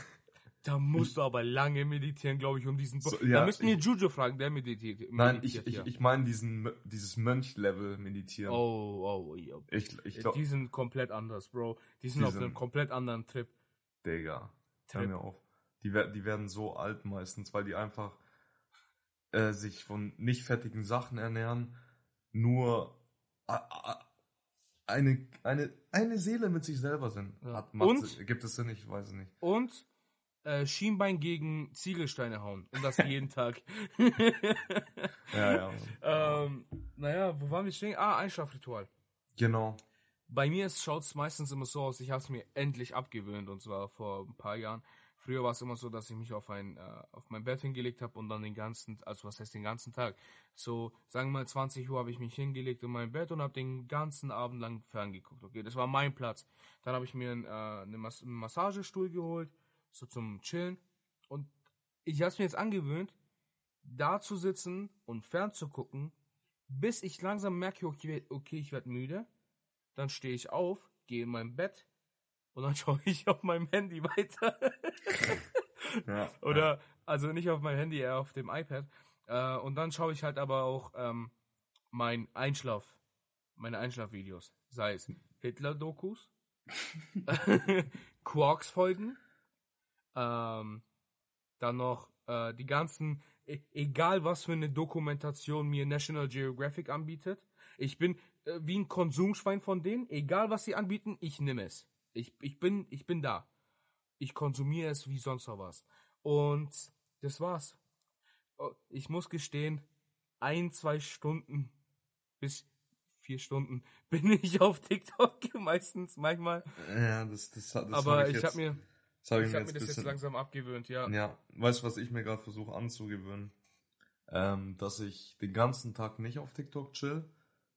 da musst du aber lange meditieren, glaube ich, um diesen. So, da ja, müssten wir Juju fragen, der meditiert. Nein, ich, meditiert ich, ja. ich meine diesen, dieses Mönch-Level meditieren. Oh, oh, ja. Ich, ich glaube, die sind komplett anders, Bro. Die sind Die auf einem komplett anderen Trip. Digga. Hör Trip. mir auf. Die, die werden so alt meistens, weil die einfach äh, sich von nicht fettigen Sachen ernähren, nur a- eine, eine, eine Seele mit sich selber sind. Ja. Hat, macht, Und? Gibt es Sinn? Ich weiß es nicht. Und äh, Schienbein gegen Ziegelsteine hauen. Und das jeden Tag. Ja, ja. ähm, naja, wo waren wir stehen? Ah, Einschlafritual. Genau. Bei mir schaut es meistens immer so aus, ich habe es mir endlich abgewöhnt und zwar vor ein paar Jahren. Früher war es immer so, dass ich mich auf ein äh, auf mein Bett hingelegt habe und dann den ganzen, also was heißt den ganzen Tag? So, sagen wir mal 20 Uhr habe ich mich hingelegt in mein Bett und habe den ganzen Abend lang ferngeguckt. Okay, das war mein Platz. Dann habe ich mir ein, äh, eine Mas einen Massagestuhl geholt, so zum Chillen und ich habe es mir jetzt angewöhnt, da zu sitzen und fernzugucken, bis ich langsam merke, okay, okay ich werde müde. Dann stehe ich auf, gehe in mein Bett und dann schaue ich auf meinem Handy weiter. Ja. Oder, also nicht auf meinem Handy, eher auf dem iPad. Äh, und dann schaue ich halt aber auch ähm, mein Einschlaf, meine Einschlafvideos. Sei es Hitler-Dokus, Quarks-Folgen, Ähm, dann noch äh, die ganzen, e egal was für eine Dokumentation mir National Geographic anbietet. Ich bin äh, wie ein Konsumschwein von denen. Egal was sie anbieten, ich nehme es. Ich, ich, bin, ich bin da. Ich konsumiere es wie sonst noch was. Und das war's. Oh, Ich muss gestehen, ein, zwei Stunden bis vier Stunden bin ich auf TikTok meistens manchmal. Ja, das, das, das Aber hab ich jetzt, habe mir, das hab ich hab jetzt mir das jetzt bisschen- langsam abgewöhnt, ja. Ja, weißt du, was ich mir gerade versuche anzugewöhnen? Ähm, dass ich den ganzen Tag nicht auf TikTok chill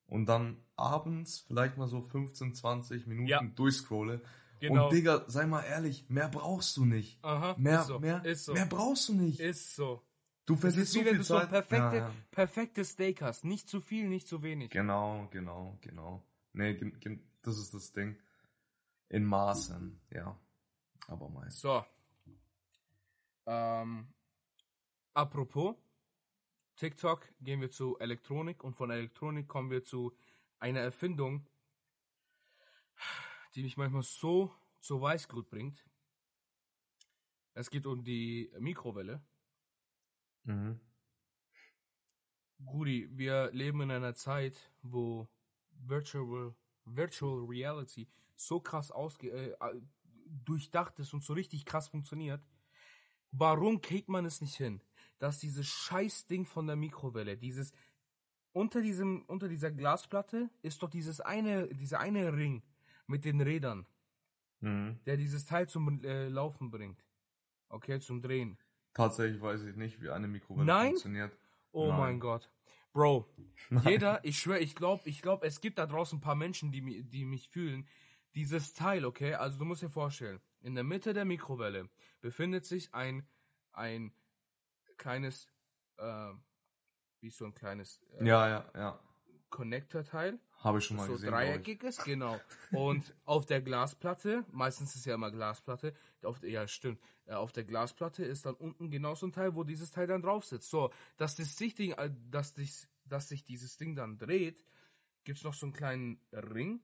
und dann abends vielleicht mal so 15, 20 Minuten Ja. durchscrolle. Genau. Und Digga, sei mal ehrlich, mehr brauchst du nicht. Aha, Mehr, so, mehr, so, mehr brauchst du nicht. ist so. du Das verlierst so wie wenn viel du so ein Zeit. perfekte, Ja, ja. perfektes Steak hast. Nicht zu viel, nicht zu wenig. Genau, genau, genau. Nee, das ist das Ding. In Maßen, ja. Aber meist. So. Ähm, apropos TikTok gehen wir zu Elektronik und von Elektronik kommen wir zu einer Erfindung, die mich manchmal so zu Weißglut bringt. Es geht um die Mikrowelle. Mhm. Gudi, wir leben in einer Zeit, wo Virtual, Virtual Reality so krass ausge äh, durchdacht ist und so richtig krass funktioniert. Warum kriegt man es nicht hin, dass dieses Scheißding von der Mikrowelle, dieses unter diesem unter dieser Glasplatte ist doch dieses eine dieser eine Ring mit den Rädern, Mhm. der dieses Teil zum äh, Laufen bringt. Okay, zum Drehen. Tatsächlich weiß ich nicht, wie eine Mikrowelle Nein? funktioniert. Oh Nein. mein Gott. Bro, jeder, ich schwöre, ich glaube, ich glaube, es gibt da draußen ein paar Menschen, die, die mich fühlen. Dieses Teil, okay, also du musst dir vorstellen, in der Mitte der Mikrowelle befindet sich ein, ein kleines, äh, wie so ein kleines äh, Ja, ja, ja. Connector-Teil, Habe ich schon mal so gesehen. ich. dreieckig ist, genau. Und auf der Glasplatte, meistens ist ja immer Glasplatte, auf, ja stimmt, äh, auf der Glasplatte ist dann unten genau so ein Teil, wo dieses Teil dann drauf sitzt. So, dass das sich, Ding, äh, dass, dass sich dieses Ding dann dreht, gibt's noch so einen kleinen Ring,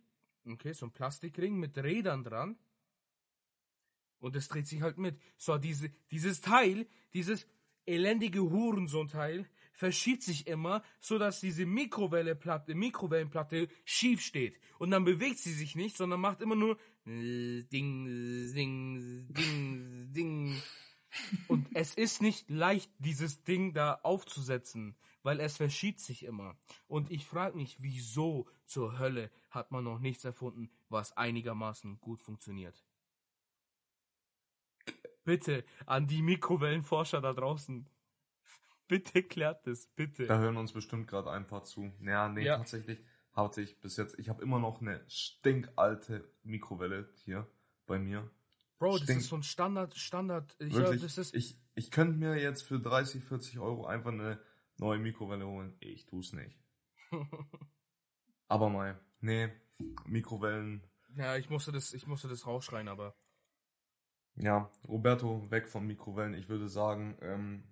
okay, so ein Plastikring mit Rädern dran. Und es dreht sich halt mit. So, diese, dieses Teil, dieses elendige Hurensohn-Teil, verschiebt sich immer, so dass diese Mikrowellenplatte, Mikrowellenplatte schief steht. Und dann bewegt sie sich nicht, sondern macht immer nur Ding, Ding, Ding, Ding. Und es ist nicht leicht, dieses Ding da aufzusetzen, weil es verschiebt sich immer. Und ich frage mich, wieso zur Hölle hat man noch nichts erfunden, was einigermaßen gut funktioniert. Bitte an die Mikrowellenforscher da draußen. Bitte klärt es, bitte. Da hören uns bestimmt gerade ein paar zu. Ja, nee, Ja. tatsächlich hatte ich bis jetzt. Ich habe immer noch eine stinkalte Mikrowelle hier bei mir. Bro, das stinkt. ist so ein Standard, Standard. Ich, ja, Wirklich. das ist, ich ich könnte mir jetzt für 30, 40 Euro einfach eine neue Mikrowelle holen. Ich tu's nicht. Aber mal, nee, Mikrowellen. ja, ich musste das, ich musste das rausschreien, aber. Ja, Roberto, weg von Mikrowellen. Ich würde sagen, ähm,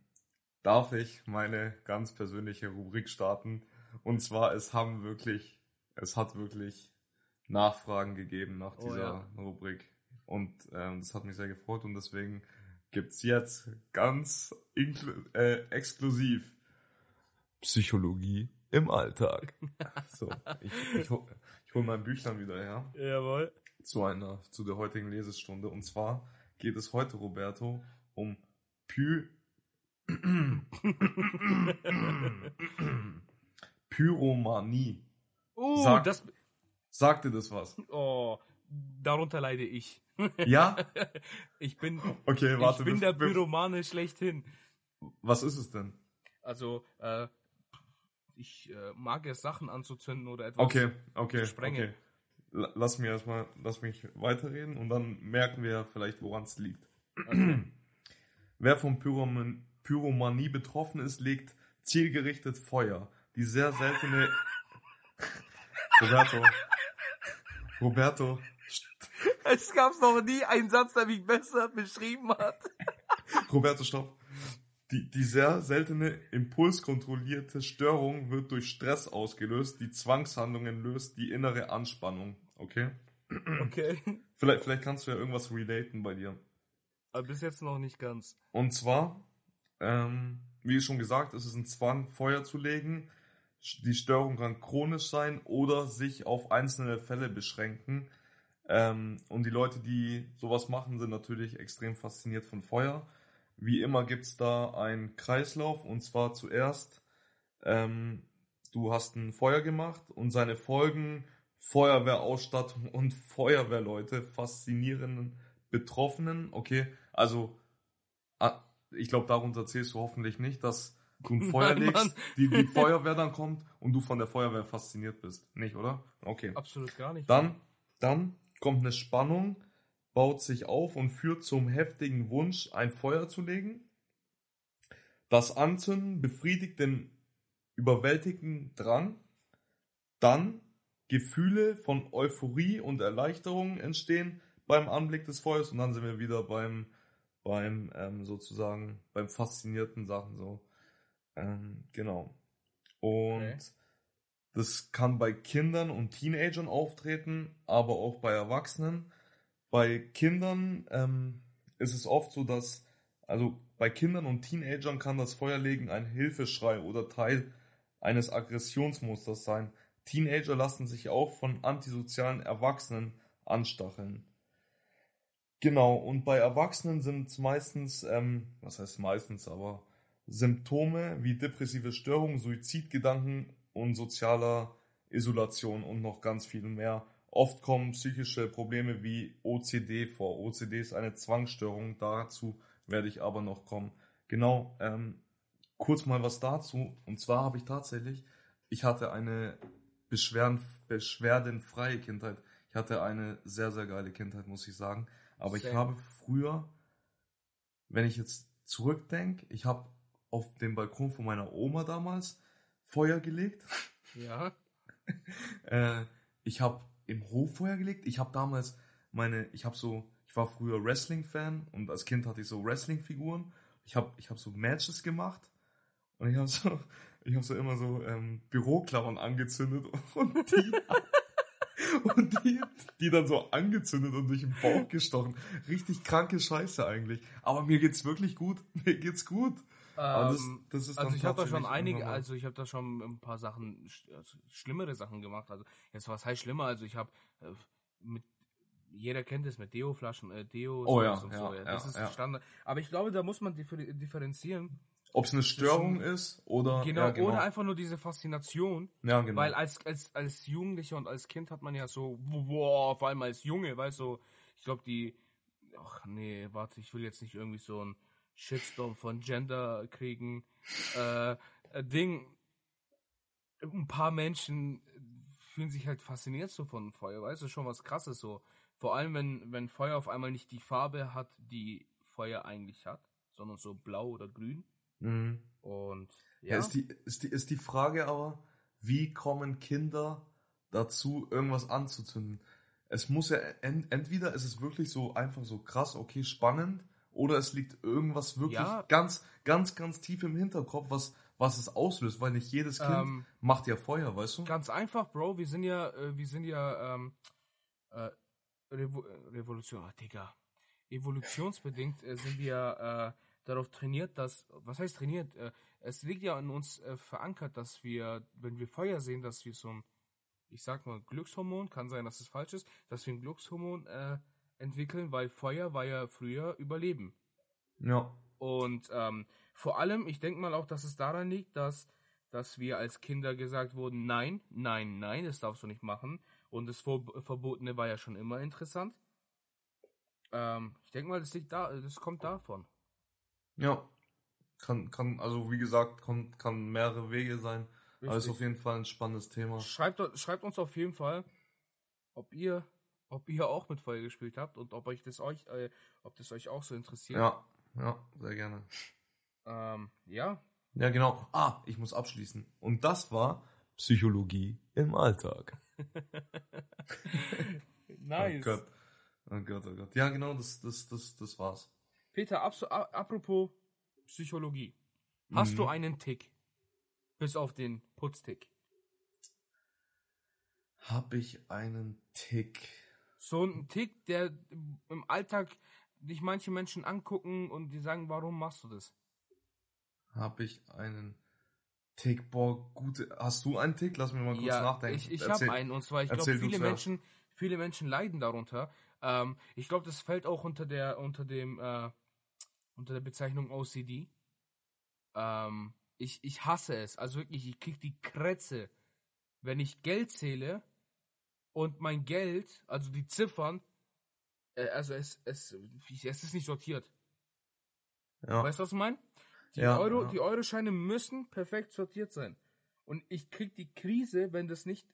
darf ich meine ganz persönliche Rubrik starten. Und zwar, es haben wirklich, es hat wirklich Nachfragen gegeben nach Oh, dieser ja. Rubrik. Und ähm, das hat mich sehr gefreut und deswegen gibt's jetzt ganz äh, exklusiv Psychologie im Alltag. so, ich, ich, hol- ich hol mein Büchlein wieder her Jawohl. zu einer, zu der heutigen Lesestunde. Und zwar geht es heute, Roberto, um Py Pyromanie. Uh, Sag- das, Sagt dir das was? oh, darunter leide ich. Ja? Ich bin, Okay, warte. ich bin der Pyromane schlechthin. Was ist es denn? Also, äh, ich äh, mag es, Sachen anzuzünden oder etwas. Okay, okay, zu sprengen. okay. La- Lass mir erstmal, lass mich weiterreden und dann merken wir vielleicht, woran es liegt. Wer von Pyroman Pyromanie betroffen ist, legt zielgerichtet Feuer. Die sehr seltene Roberto. Roberto. Es gab noch nie einen Satz, der mich besser beschrieben hat. Roberto, stopp. Die, die sehr seltene impulskontrollierte Störung wird durch Stress ausgelöst. Die Zwangshandlungen löst die innere Anspannung. Okay? Okay. Vielleicht, vielleicht kannst du ja irgendwas relaten bei dir. Aber bis jetzt noch nicht ganz. Und zwar, ähm, wie schon gesagt, es ist ein Zwang, Feuer zu legen. Die Störung kann chronisch sein oder sich auf einzelne Fälle beschränken. Ähm, und die Leute, die sowas machen, sind natürlich extrem fasziniert von Feuer. Wie immer gibt's da einen Kreislauf und zwar zuerst, ähm, du hast ein Feuer gemacht und seine Folgen, Feuerwehrausstattung und Feuerwehrleute faszinieren Betroffenen. Okay, also ah, ich glaube, darunter zählst du hoffentlich nicht, dass du ein Feuer Nein, legst, Mann. die, die Feuerwehr dann kommt und du von der Feuerwehr fasziniert bist. Nicht, oder? Okay. Absolut gar nicht. Dann, dann kommt eine Spannung, baut sich auf und führt zum heftigen Wunsch, ein Feuer zu legen. Das Anzünden befriedigt den überwältigenden Drang. Dann Gefühle von Euphorie und Erleichterung entstehen beim Anblick des Feuers und dann sind wir wieder beim, beim ähm, sozusagen, beim faszinierten Sachen so. Ähm, genau. Und Okay. das kann bei Kindern und Teenagern auftreten, aber auch bei Erwachsenen. Bei Kindern ähm, ist es oft so, dass, also bei Kindern und Teenagern kann das Feuerlegen ein Hilfeschrei oder Teil eines Aggressionsmusters sein. Teenager lassen sich auch von antisozialen Erwachsenen anstacheln. Genau, und bei Erwachsenen sind es meistens, ähm, was heißt meistens, aber Symptome wie depressive Störungen, Suizidgedanken und sozialer Isolation und noch ganz viel mehr. Oft kommen psychische Probleme wie OCD vor. OCD ist eine Zwangsstörung, dazu werde ich aber noch kommen. Genau, ähm, kurz mal was dazu. Und zwar habe ich tatsächlich, ich hatte eine Beschwerden, beschwerdenfreie Kindheit. Ich hatte eine sehr, sehr geile Kindheit, muss ich sagen. Aber ich Same. habe früher, wenn ich jetzt zurückdenke, ich habe auf dem Balkon von meiner Oma damals Feuer gelegt. Ja. Äh, ich habe im Hof Feuer gelegt. Ich habe damals meine, ich habe so, ich war früher Wrestling-Fan und als Kind hatte ich so Wrestling-Figuren. Ich habe ich hab so Matches gemacht und ich habe so, habe so immer so ähm, Büroklammern angezündet und die, und die, die dann so angezündet und durch den Bauch gestochen. Richtig kranke Scheiße eigentlich. Aber mir geht's wirklich gut. Mir geht's gut. Das, Ähm, das ist also ich habe da schon einige, also ich habe da schon ein paar Sachen, also schlimmere Sachen gemacht. Also jetzt was heißt schlimmer? Also ich habe äh, mit jeder kennt es mit Deo-Flaschen, äh, Deo Oh ja, und ja, so. Ja, das ist. Standard. Aber ich glaube, da muss man differ differenzieren. Ob es eine Störung ist oder Genau, genau. oder einfach nur diese Faszination. ja, genau. Weil als, als, als Jugendlicher und als Kind hat man ja so, boah, vor allem als Junge, weißt du, ich glaube die, ach nee, warte, ich will jetzt nicht irgendwie so ein Shitstorm von Gender kriegen. Äh, äh, Ding, ein paar Menschen fühlen sich halt fasziniert so von Feuer, weißt du, schon was krasses so. Vor allem, wenn, wenn Feuer auf einmal nicht die Farbe hat, die Feuer eigentlich hat, sondern so blau oder grün. Mhm. Und Ja. ja, ist, die, ist, die, ist die Frage aber, wie kommen Kinder dazu, irgendwas anzuzünden? Es muss ja, ent, entweder ist es wirklich so einfach so krass, okay, spannend, oder es liegt irgendwas wirklich Ja. ganz, ganz, ganz tief im Hinterkopf, was, was es auslöst, weil nicht jedes Kind Ähm, macht ja Feuer, weißt du? Ganz einfach, Bro. Wir sind ja, äh, wir sind ja, ähm, äh, Revo äh, Revolution, ah, Digga. Evolutionsbedingt äh, sind wir äh, darauf trainiert, dass, was heißt trainiert? Äh, es liegt ja in uns äh, verankert, dass wir, wenn wir Feuer sehen, dass wir so ein, ich sag mal, Glückshormon, kann sein, dass es falsch ist, dass wir ein Glückshormon äh, entwickeln, weil Feuer war ja früher Überleben. Ja. Und ähm, vor allem, ich denke mal auch, dass es daran liegt, dass, dass wir als Kinder gesagt wurden, nein, nein, nein, das darfst du nicht machen. Und das Ver Verbotene war ja schon immer interessant. Ähm, ich denke mal, das liegt da, das kommt davon. Ja. Kann, kann, also wie gesagt, kann, kann mehrere Wege sein. Aber ist Richtig. auf jeden Fall ein spannendes Thema. Schreibt, schreibt uns auf jeden Fall, ob ihr, ob ihr auch mit Feuer gespielt habt und ob euch das euch, äh, ob das euch auch so interessiert. Ja, ja, sehr gerne. Ähm, ja. Ja, genau. Ah, ich muss abschließen. Und das war Psychologie im Alltag. nice. Oh Gott. Oh Gott, oh Gott. Ja, genau, das, das, das, das war's. Peter, apropos Psychologie. Hast Mhm. du einen Tick? Bis auf den Putztick. Hab ich einen Tick? So ein Tick, der im Alltag dich manche Menschen angucken und die sagen, warum machst du das? Habe ich einen Tick? Boah, gute. Hast du einen Tick? Lass mich mal kurz ja, nachdenken. ich, ich habe einen und zwar, ich glaube, viele. Menschen, viele Menschen leiden darunter. Ähm, ich glaube, das fällt auch unter der, unter dem, äh, unter der Bezeichnung OCD. Ähm, ich, ich hasse es. Also wirklich, ich krieg die Krätze, wenn ich Geld zähle und mein Geld, also die Ziffern, äh, also es, es, es ist nicht sortiert. Ja. Weißt du, was ich meine? Die, Ja, Euro, ja. die Euroscheine müssen perfekt sortiert sein. Und ich krieg die Krise, wenn das nicht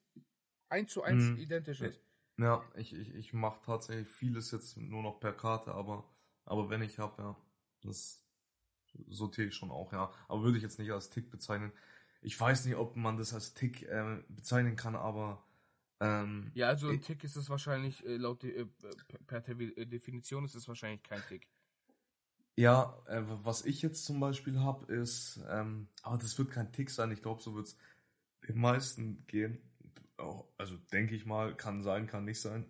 eins zu eins Mhm. identisch ist. Ja, ich, ich, ich mache tatsächlich vieles jetzt nur noch per Karte, aber, aber wenn ich habe, ja, das sortiere ich schon auch, ja. Aber würde ich jetzt nicht als Tick bezeichnen. Ich weiß nicht, ob man das als Tick äh, bezeichnen kann, aber ähm, Ja, also ein Tick ist es wahrscheinlich, äh, laut äh, per äh, Definition ist es wahrscheinlich kein Tick. ja, äh, was ich jetzt zum Beispiel habe, ist, ähm, aber das wird kein Tick sein, ich glaube, so wird es den meisten gehen. Auch, also denke ich mal, kann sein, kann nicht sein.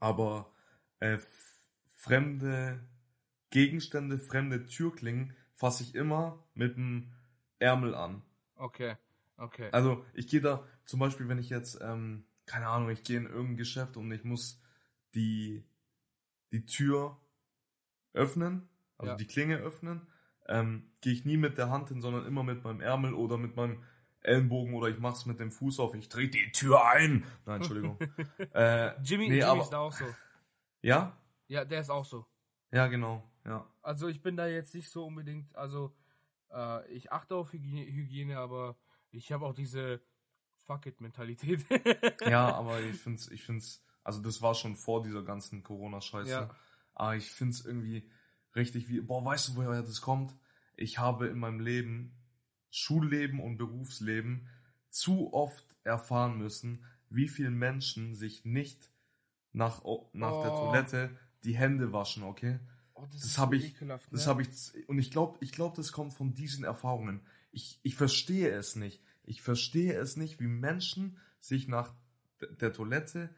Aber äh, fremde Gegenstände, fremde Türklingen fasse ich immer mit dem Ärmel an. Okay, okay. Also ich gehe da, zum Beispiel, wenn ich jetzt, ähm, keine Ahnung, ich gehe in irgendein Geschäft und ich muss die, die Tür öffnen, also Ja. die Klinge öffnen, ähm, gehe ich nie mit der Hand hin, sondern immer mit meinem Ärmel oder mit meinem Ellenbogen oder ich mach's mit dem Fuß auf, ich trete die Tür ein. Nein, Entschuldigung. äh, Jimmy, nee, Jimmy aber- ist da auch so. ja? Ja, der ist auch so. Ja, genau, ja. Also ich bin da jetzt nicht so unbedingt, also äh, ich achte auf Hygiene, Hygiene aber ich habe auch diese Fuck it Mentalität. Ja, aber ich find's, ich find's, also das war schon vor dieser ganzen Corona-Scheiße. Ja. Aber ich find's irgendwie richtig wie, boah, weißt du, woher das kommt? Ich habe in meinem Leben, Schulleben und Berufsleben, zu oft erfahren müssen, wie viele Menschen sich nicht nach, nach der Oh. Toilette die Hände waschen, okay? Oh, das Das habe so ich, ekelhaft, das ne? habe ich, und ich glaube, ich glaube, das kommt von diesen Erfahrungen. Ich, ich verstehe es nicht. Ich verstehe es nicht, wie Menschen sich nach der Toilette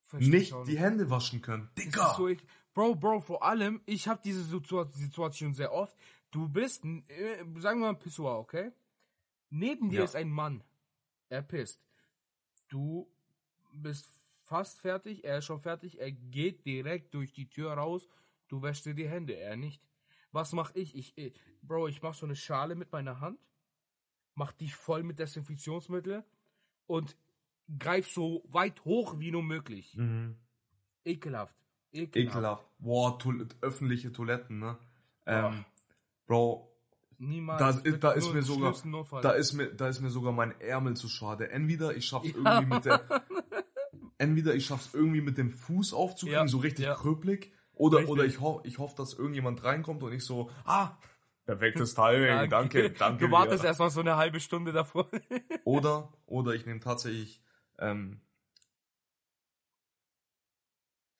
Versteh ich nicht die Hände waschen können. Digga! so ek- Bro, Bro, vor allem, ich habe diese Situa- Situation sehr oft. Du bist, äh, sagen wir mal Pissoir, okay? Neben dir Ja. ist ein Mann. Er pisst. Du bist fast fertig, er ist schon fertig, er geht direkt durch die Tür raus, du wäschst dir die Hände, er nicht. Was mach ich? Ich, äh, Bro, ich mach so eine Schale mit meiner Hand, mach die voll mit Desinfektionsmittel und greif so weit hoch wie nur möglich. mhm. Ekelhaft. Ekelhaft. Ekelhaft. Boah, Toil öffentliche Toiletten, ne? Ähm. Bro, Niemals. Da- Wirklich da ist mir sogar- da ist mir, da ist mir sogar mein Ärmel zu schade. Entweder ich schaff's Ja. irgendwie mit der, entweder ich schaff's irgendwie mit dem Fuß aufzukriegen, Ja, so richtig ja. krüppelig, oder, Richtig. oder ich, ho ich hoffe, dass irgendjemand reinkommt und ich so, ah, perfektes Timing, Ja, danke, danke. Du wartest dir. erstmal so eine halbe Stunde davor. Oder, oder ich nehme tatsächlich, ähm,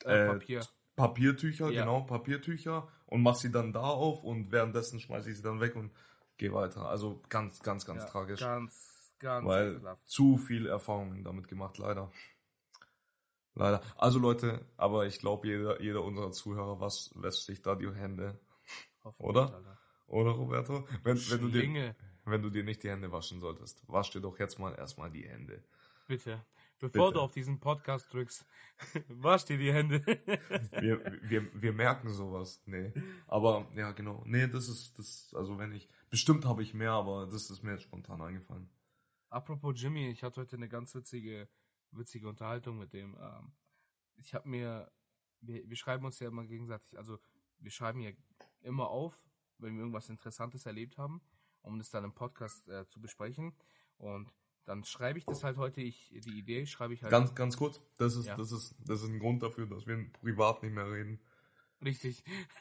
Äh, Äh, Papier. Papiertücher, Ja. genau, Papiertücher und mach sie dann da auf und währenddessen schmeiße ich sie dann weg und gehe weiter. Also ganz, ganz, ganz Ja, tragisch. Ganz, ganz weil ekelhaft. zu viel Erfahrungen damit gemacht, leider. Leider. Also Leute, aber ich glaube, jeder, jeder unserer Zuhörer was, wäscht sich da die Hände. Hoffentlich, oder? Alter. Oder Roberto? Wenn, wenn, du dir, wenn du dir nicht die Hände waschen solltest, wasch dir doch jetzt mal erstmal die Hände. bitte. Bevor Bitte. du auf diesen Podcast drückst, wasch dir die Hände. Wir, wir, wir merken sowas. Nee. Aber ja, genau. Nee, das ist, das, also wenn ich, bestimmt habe ich mehr, aber das ist mir jetzt spontan eingefallen. Apropos Jimmy, ich hatte heute eine ganz witzige, witzige Unterhaltung mit dem. Ähm, ich habe mir, wir, wir schreiben uns ja immer gegenseitig, also wir schreiben ja immer auf, wenn wir irgendwas Interessantes erlebt haben, um das dann im Podcast äh, zu besprechen. Und dann schreibe ich das halt heute, ich, die Idee schreibe ich halt. Ganz, ganz kurz, das ist, Ja. das ist, das ist ein Grund dafür, dass wir privat nicht mehr reden. Richtig.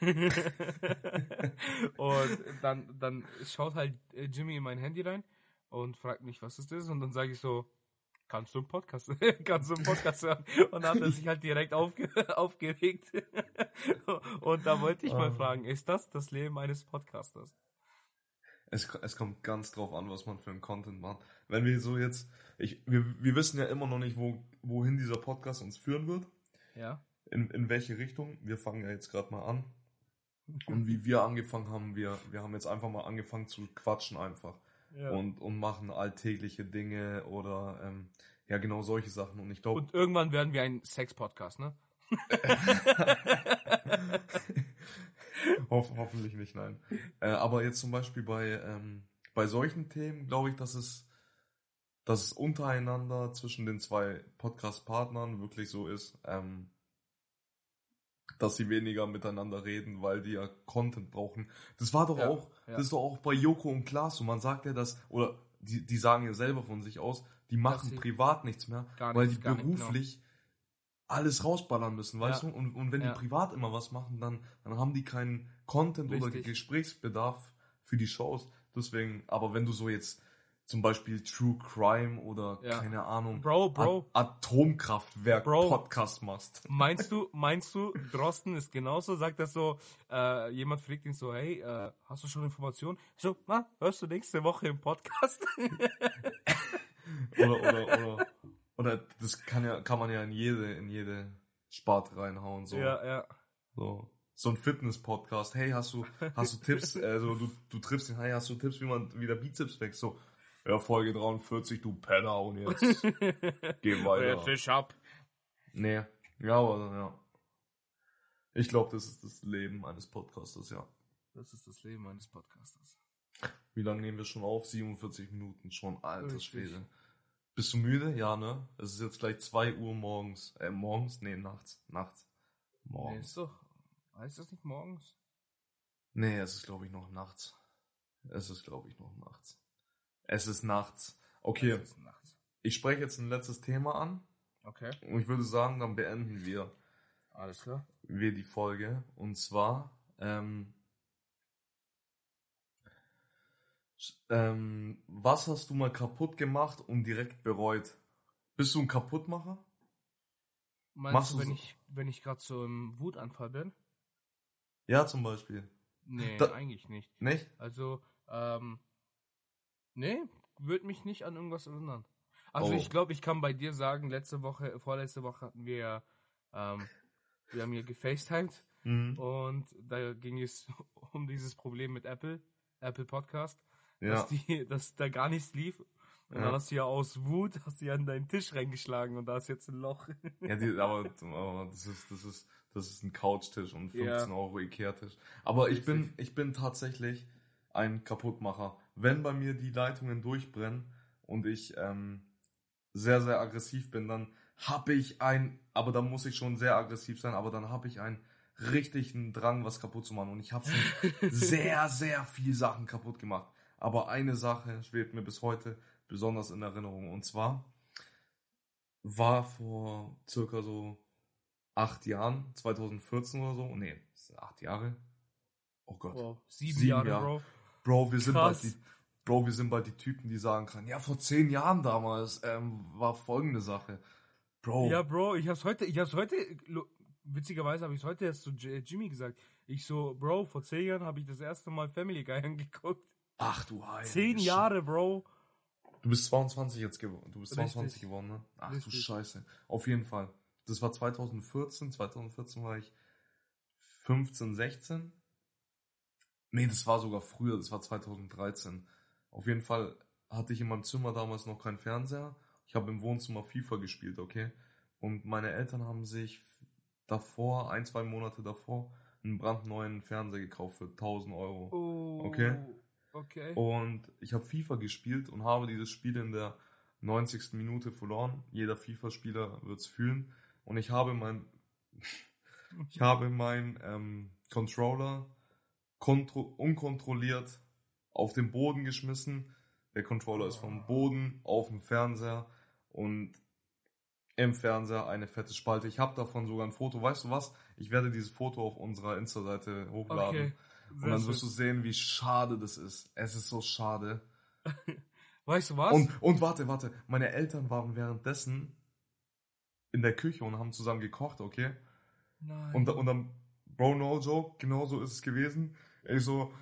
und dann, dann schaut halt äh, Jimmy in mein Handy rein und fragt mich, was ist das? Und dann sage ich so, kannst du einen Podcast, kannst du einen Podcast hören? Und dann hat er sich halt direkt aufge aufgeregt. und da wollte ich mal Ah. fragen, ist das das Leben eines Podcasters? Es, es kommt ganz drauf an, was man für einen Content macht. Wenn wir so jetzt, ich, wir, wir wissen ja immer noch nicht, wo, wohin dieser Podcast uns führen wird. Ja. in, in welche Richtung. Wir fangen ja jetzt gerade mal an. Und wie wir angefangen haben, wir, wir haben jetzt einfach mal angefangen zu quatschen einfach. Ja. Und, und machen alltägliche Dinge oder ähm, ja genau solche Sachen. Und ich glaube, Und irgendwann werden wir ein Sex-Podcast, ne? Hoff, hoffentlich nicht, nein. Äh, aber jetzt zum Beispiel bei, ähm, bei solchen Themen glaube ich, dass es, dass es untereinander zwischen den zwei Podcast-Partnern wirklich so ist, ähm, dass sie weniger miteinander reden, weil die ja Content brauchen. Das war doch Ja, auch, ja. das ist doch auch bei Joko und Klaas so. Man sagt ja das, oder die, die sagen ja selber von sich aus, die machen privat nichts mehr, gar weil nichts, die genau. beruflich alles rausballern müssen, weißt Ja. du? Und, und wenn Ja. die privat immer was machen, dann, dann haben die keinen Content oder Richtig. Gesprächsbedarf für die Shows. Deswegen, aber wenn du so jetzt zum Beispiel True Crime oder Ja. keine Ahnung, Bro, Bro. Atomkraftwerk Bro. Podcast machst. Meinst du, meinst du, Drosten ist genauso? Sagt das so, äh, jemand fragt ihn so, hey, äh, hast du schon Informationen? So, na, hörst du nächste Woche im Podcast? Oder, oder, oder, oder das kann ja, kann man ja in jede, in jede Sparte reinhauen, so. Ja, ja. So, so ein Fitness-Podcast. Hey, hast du, hast du Tipps? Also du, du triffst ihn, hey, hast du Tipps, wie man wieder Bizeps wächst? So, ja, Folge 43, du Penner und jetzt geh weiter. Fisch ab. Nee, ja, aber ja. Ich glaube, das ist das Leben eines Podcasters, ja. Das ist das Leben eines Podcasters. Wie lange nehmen wir schon auf? 47 Minuten schon, alter. Schwede. Bist du müde? Ja, ne? Es ist jetzt gleich 2 Uhr morgens. Äh, morgens? Nee, nachts. Nachts. Nee, Morgens. ist doch, heißt das nicht morgens? Nee, es ist, glaube ich, noch nachts. Es ist, glaube ich, noch nachts. Es ist nachts. Okay, ist nachts. ich spreche jetzt ein letztes Thema an Okay, und ich würde sagen, dann beenden wir, alles klar. wir die Folge. Und zwar, ähm, ähm, was hast du mal kaputt gemacht und direkt bereut? Bist du ein Kaputtmacher? Meinst Machst du, du wenn so- ich, wenn ich gerade so im Wutanfall bin? Ja, zum Beispiel. Nee, Da- eigentlich nicht. Nicht? Also, ähm, nee, würde mich nicht an irgendwas erinnern. Also Oh. ich glaube, ich kann bei dir sagen, letzte Woche, vorletzte Woche hatten wir ja, ähm, wir haben ja gefacetimed Mhm. und da ging es um dieses Problem mit Apple, Apple Podcast, Ja. dass, die, dass da gar nichts lief. Und Ja. dann hast du ja aus Wut, hast du ja an deinen Tisch reingeschlagen und da ist jetzt ein Loch. Ja, die, aber, aber das ist, das ist, das ist ein Couchtisch und 15 Ja. Euro Ikea-Tisch. Aber ich bin, ich bin tatsächlich ein Kaputtmacher. Wenn bei mir die Leitungen durchbrennen und ich ähm, sehr, sehr aggressiv bin, dann habe ich ein, aber dann muss ich schon sehr aggressiv sein, aber dann habe ich einen richtigen Drang, was kaputt zu machen. Und ich habe schon sehr, sehr viel Sachen kaputt gemacht. Aber eine Sache schwebt mir bis heute besonders in Erinnerung. Und zwar war vor circa so acht Jahren, 2014 oder so, nee, acht Jahre. Oh Gott. Wow, sieben, Sieben Jahre, Jahre. Bro. Bro, wir sind Krass. bald die, Bro, wir sind bald die Typen, die sagen können, ja, vor zehn Jahren damals ähm, war folgende Sache. Bro, Ja, Bro, ich hab's heute, ich hab's heute, witzigerweise habe ich es heute erst zu Jimmy gesagt. Ich so, Bro, vor zehn Jahren habe ich das erste Mal Family Guy angeguckt. ach du Heilige Zehn Jahre, Bro. Du bist 22 jetzt geworden. Du bist Richtig. 22 geworden, ne? Ach du Richtig. Scheiße. Auf jeden Fall. Das war 2014. 2014 war ich 15, 16. Nee, das war sogar früher. Das war 2013. Auf jeden Fall hatte ich in meinem Zimmer damals noch keinen Fernseher. Ich habe im Wohnzimmer FIFA gespielt, okay? Und meine Eltern haben sich davor, ein, zwei Monate davor, einen brandneuen Fernseher gekauft für 1000 Euro. Oh, Okay. Okay. Und ich habe FIFA gespielt und habe dieses Spiel in der 90. Minute verloren. Jeder FIFA-Spieler wird's fühlen. Und ich habe mein, ich habe mein ähm, Controller unkontrolliert auf den Boden geschmissen. Der Controller ist vom Boden auf den Fernseher und im Fernseher eine fette Spalte. Ich habe davon sogar ein Foto. Weißt du was? Ich werde dieses Foto auf unserer Insta-Seite hochladen. Okay. Und dann wirst du sehen, wie schade das ist. Es ist so schade. Weißt du was? Und, und warte, warte. Meine Eltern waren währenddessen in der Küche und haben zusammen gekocht, okay? Nein. Und, und dann, Bro, no joke, genau so ist es gewesen. Ich so,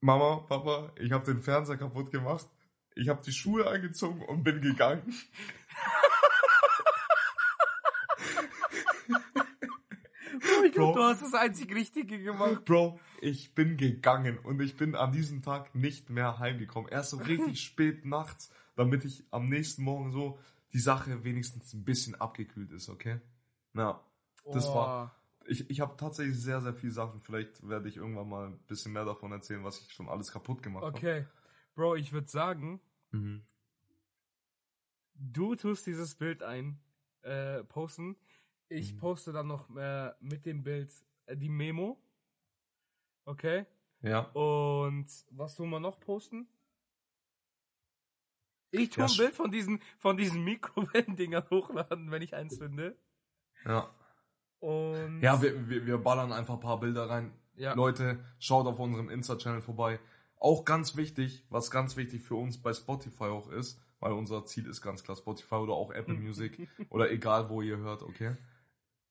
Mama, Papa, ich habe den Fernseher kaputt gemacht. Ich habe die Schuhe angezogen und bin gegangen. Bro. Du hast das einzig Richtige gemacht. Bro, ich bin gegangen und ich bin an diesem Tag nicht mehr heimgekommen. Erst so richtig spät nachts, damit ich am nächsten Morgen so die Sache wenigstens ein bisschen abgekühlt ist, okay? Na, das war. Ich, ich habe tatsächlich sehr, sehr viele Sachen. Vielleicht werde ich irgendwann mal ein bisschen mehr davon erzählen, was ich schon alles kaputt gemacht habe. Okay. Bro, ich würde sagen, Mhm. du tust dieses Bild ein, äh, posten. Ich Mhm. poste dann noch äh, mit dem Bild äh, die Memo. Okay. Ja. Und was tun wir noch posten? Ich tue Ja, ein Bild von diesen, von diesen Mikrowellendingern hochladen, wenn ich eins finde. Ja. Und Ja, wir, wir, wir ballern einfach ein paar Bilder rein. Ja. Leute, schaut auf unserem Insta-Channel vorbei. Auch ganz wichtig, was ganz wichtig für uns bei Spotify auch ist, weil unser Ziel ist ganz klar Spotify oder auch Apple Music oder egal wo ihr hört, okay?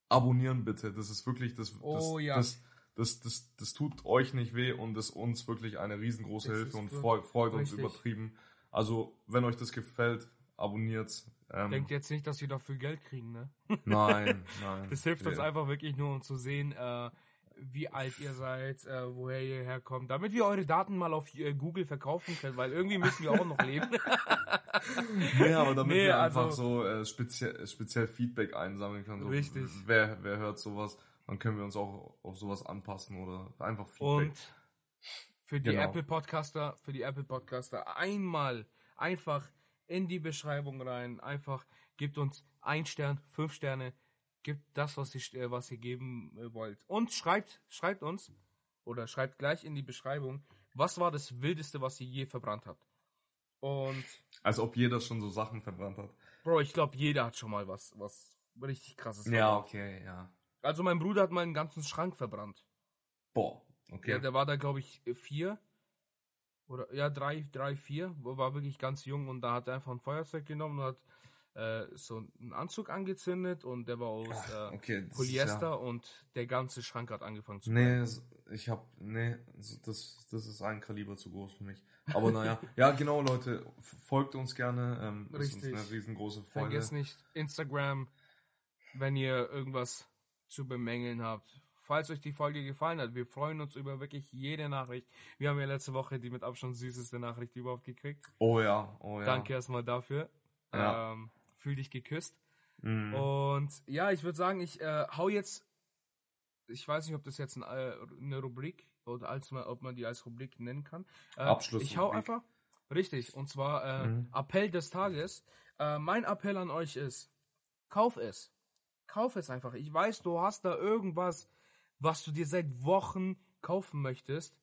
Abonnieren bitte, das ist wirklich, das, das, Oh, ja. das, das, das, das tut euch nicht weh und ist uns wirklich eine riesengroße Das Hilfe und freut, freut uns übertrieben. Also, wenn euch das gefällt, abonniert. Ähm, denkt jetzt nicht, dass wir dafür Geld kriegen, ne? nein, nein. Das hilft uns einfach wirklich nur, um zu sehen, äh, wie alt ihr seid, äh, woher ihr herkommt, damit wir eure Daten mal auf äh, Google verkaufen können, weil irgendwie müssen wir auch noch leben. Nee, aber damit Nee, wir einfach also- so äh, speziell, speziell Feedback einsammeln können. So, Richtig. Wer, wer hört sowas, dann können wir uns auch auf sowas anpassen oder einfach Feedback. Und für die Genau. Apple Podcaster, für die Apple Podcaster einmal einfach in die Beschreibung rein, einfach gebt uns ein Stern, fünf Sterne, gebt das, was ihr, äh, was ihr geben äh, wollt. Und schreibt, schreibt uns oder schreibt gleich in die Beschreibung, was war das Wildeste, was ihr je verbrannt habt. Und Als ob jeder schon so Sachen verbrannt hat. Bro, ich glaube, jeder hat schon mal was, was richtig krasses Ja, verbrannt. okay, ja. Also mein Bruder hat mal einen ganzen Schrank verbrannt. Boah, okay. Ja, der war da, glaube ich, vier. Oder ja, drei, drei, vier. War wirklich ganz jung und da hat er einfach ein Feuerzeug genommen und hat äh, so einen Anzug angezündet und der war aus Ach, äh, okay, ist Polyester ja- und der ganze Schrank hat angefangen zu Nee, brennen. s- ich hab, nee, das, das ist ein Kaliber zu groß für mich. Aber naja, ja, genau, Leute, folgt uns gerne, ähm, ist uns Richtig. eine riesengroße Freude. Vergesst nicht Instagram, wenn ihr irgendwas zu bemängeln habt. Falls euch die Folge gefallen hat, wir freuen uns über wirklich jede Nachricht. Wir haben ja letzte Woche die mit Abstand süßeste Nachricht überhaupt gekriegt. Oh ja, oh ja. Danke erstmal dafür. Ja. Ähm, fühl dich geküsst. Mhm. Und ja, ich würde sagen, ich äh, hau jetzt. Ich weiß nicht, ob das jetzt ein, äh, eine Rubrik oder als man, ob man die als Rubrik nennen kann. Äh, Abschlussrubrik. Ich hau einfach. Richtig. Und zwar äh, Mhm. Appell des Tages. Äh, mein Appell an euch ist: Kauf es. Kauf es einfach. Ich weiß, du hast da irgendwas, was du dir seit Wochen kaufen möchtest.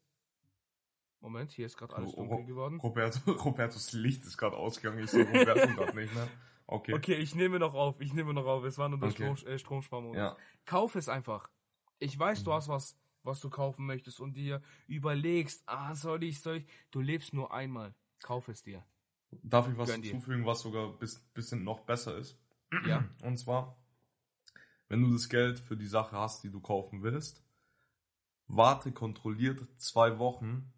Moment, hier ist gerade alles Oh, dunkel geworden. Roberto, Robertos Licht ist gerade ausgegangen, ich sehe Roberto gerade nicht mehr. Okay. Okay, ich nehme noch auf. Ich nehme noch auf. Es war nur der Okay. Strom, äh, Stromsparmodus. Ja. Kauf es einfach. Ich weiß, du Mhm. hast was, was du kaufen möchtest und dir überlegst, ah, soll ich, soll ich. Du lebst nur einmal. Kauf es dir. Darf ich was Gönn dir. hinzufügen, was sogar ein bis, bisschen noch besser ist? Ja. Und zwar, wenn du das Geld für die Sache hast, die du kaufen willst, warte kontrolliert zwei Wochen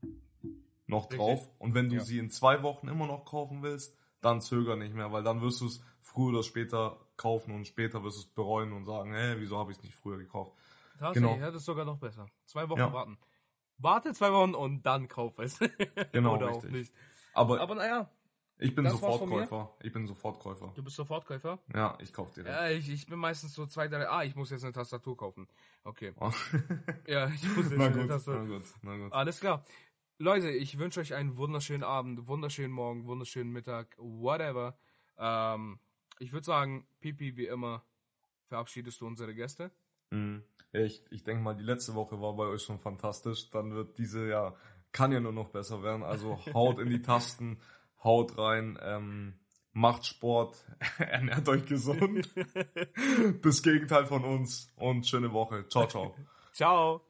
noch Richtig. drauf. Und wenn du Ja. sie in zwei Wochen immer noch kaufen willst, dann zöger nicht mehr, weil dann wirst du es früher oder später kaufen und später wirst du es bereuen und sagen, hey, wieso habe ich es nicht früher gekauft? Tatsächlich, Genau. ja, das ist sogar noch besser. Zwei Wochen Ja. warten. Warte zwei Wochen und dann kauf es. Genau, Oder auch richtig. nicht. Aber, Aber naja, ich bin das. Sofortkäufer. Ich bin Sofortkäufer. du bist Sofortkäufer. Ja, ich kaufe dir. Ja, ich, ich bin meistens so zwei, drei, ah, ich muss jetzt eine Tastatur kaufen. Okay. Oh. Ja, ich muss jetzt na eine gut, Tastatur. na gut, na gut. Alles klar. Leute, ich wünsche euch einen wunderschönen Abend, wunderschönen Morgen, wunderschönen Mittag, whatever. Ähm, ich würde sagen, Pipi, wie immer, verabschiedest du unsere Gäste. Mhm. Ja, ich, ich denke mal, die letzte Woche war bei euch schon fantastisch. Dann wird diese ja, kann ja nur noch besser werden. Also haut in die Tasten, haut rein, ähm, macht Sport, ernährt euch gesund. Das Gegenteil von uns und schöne Woche. Ciao, ciao. Ciao.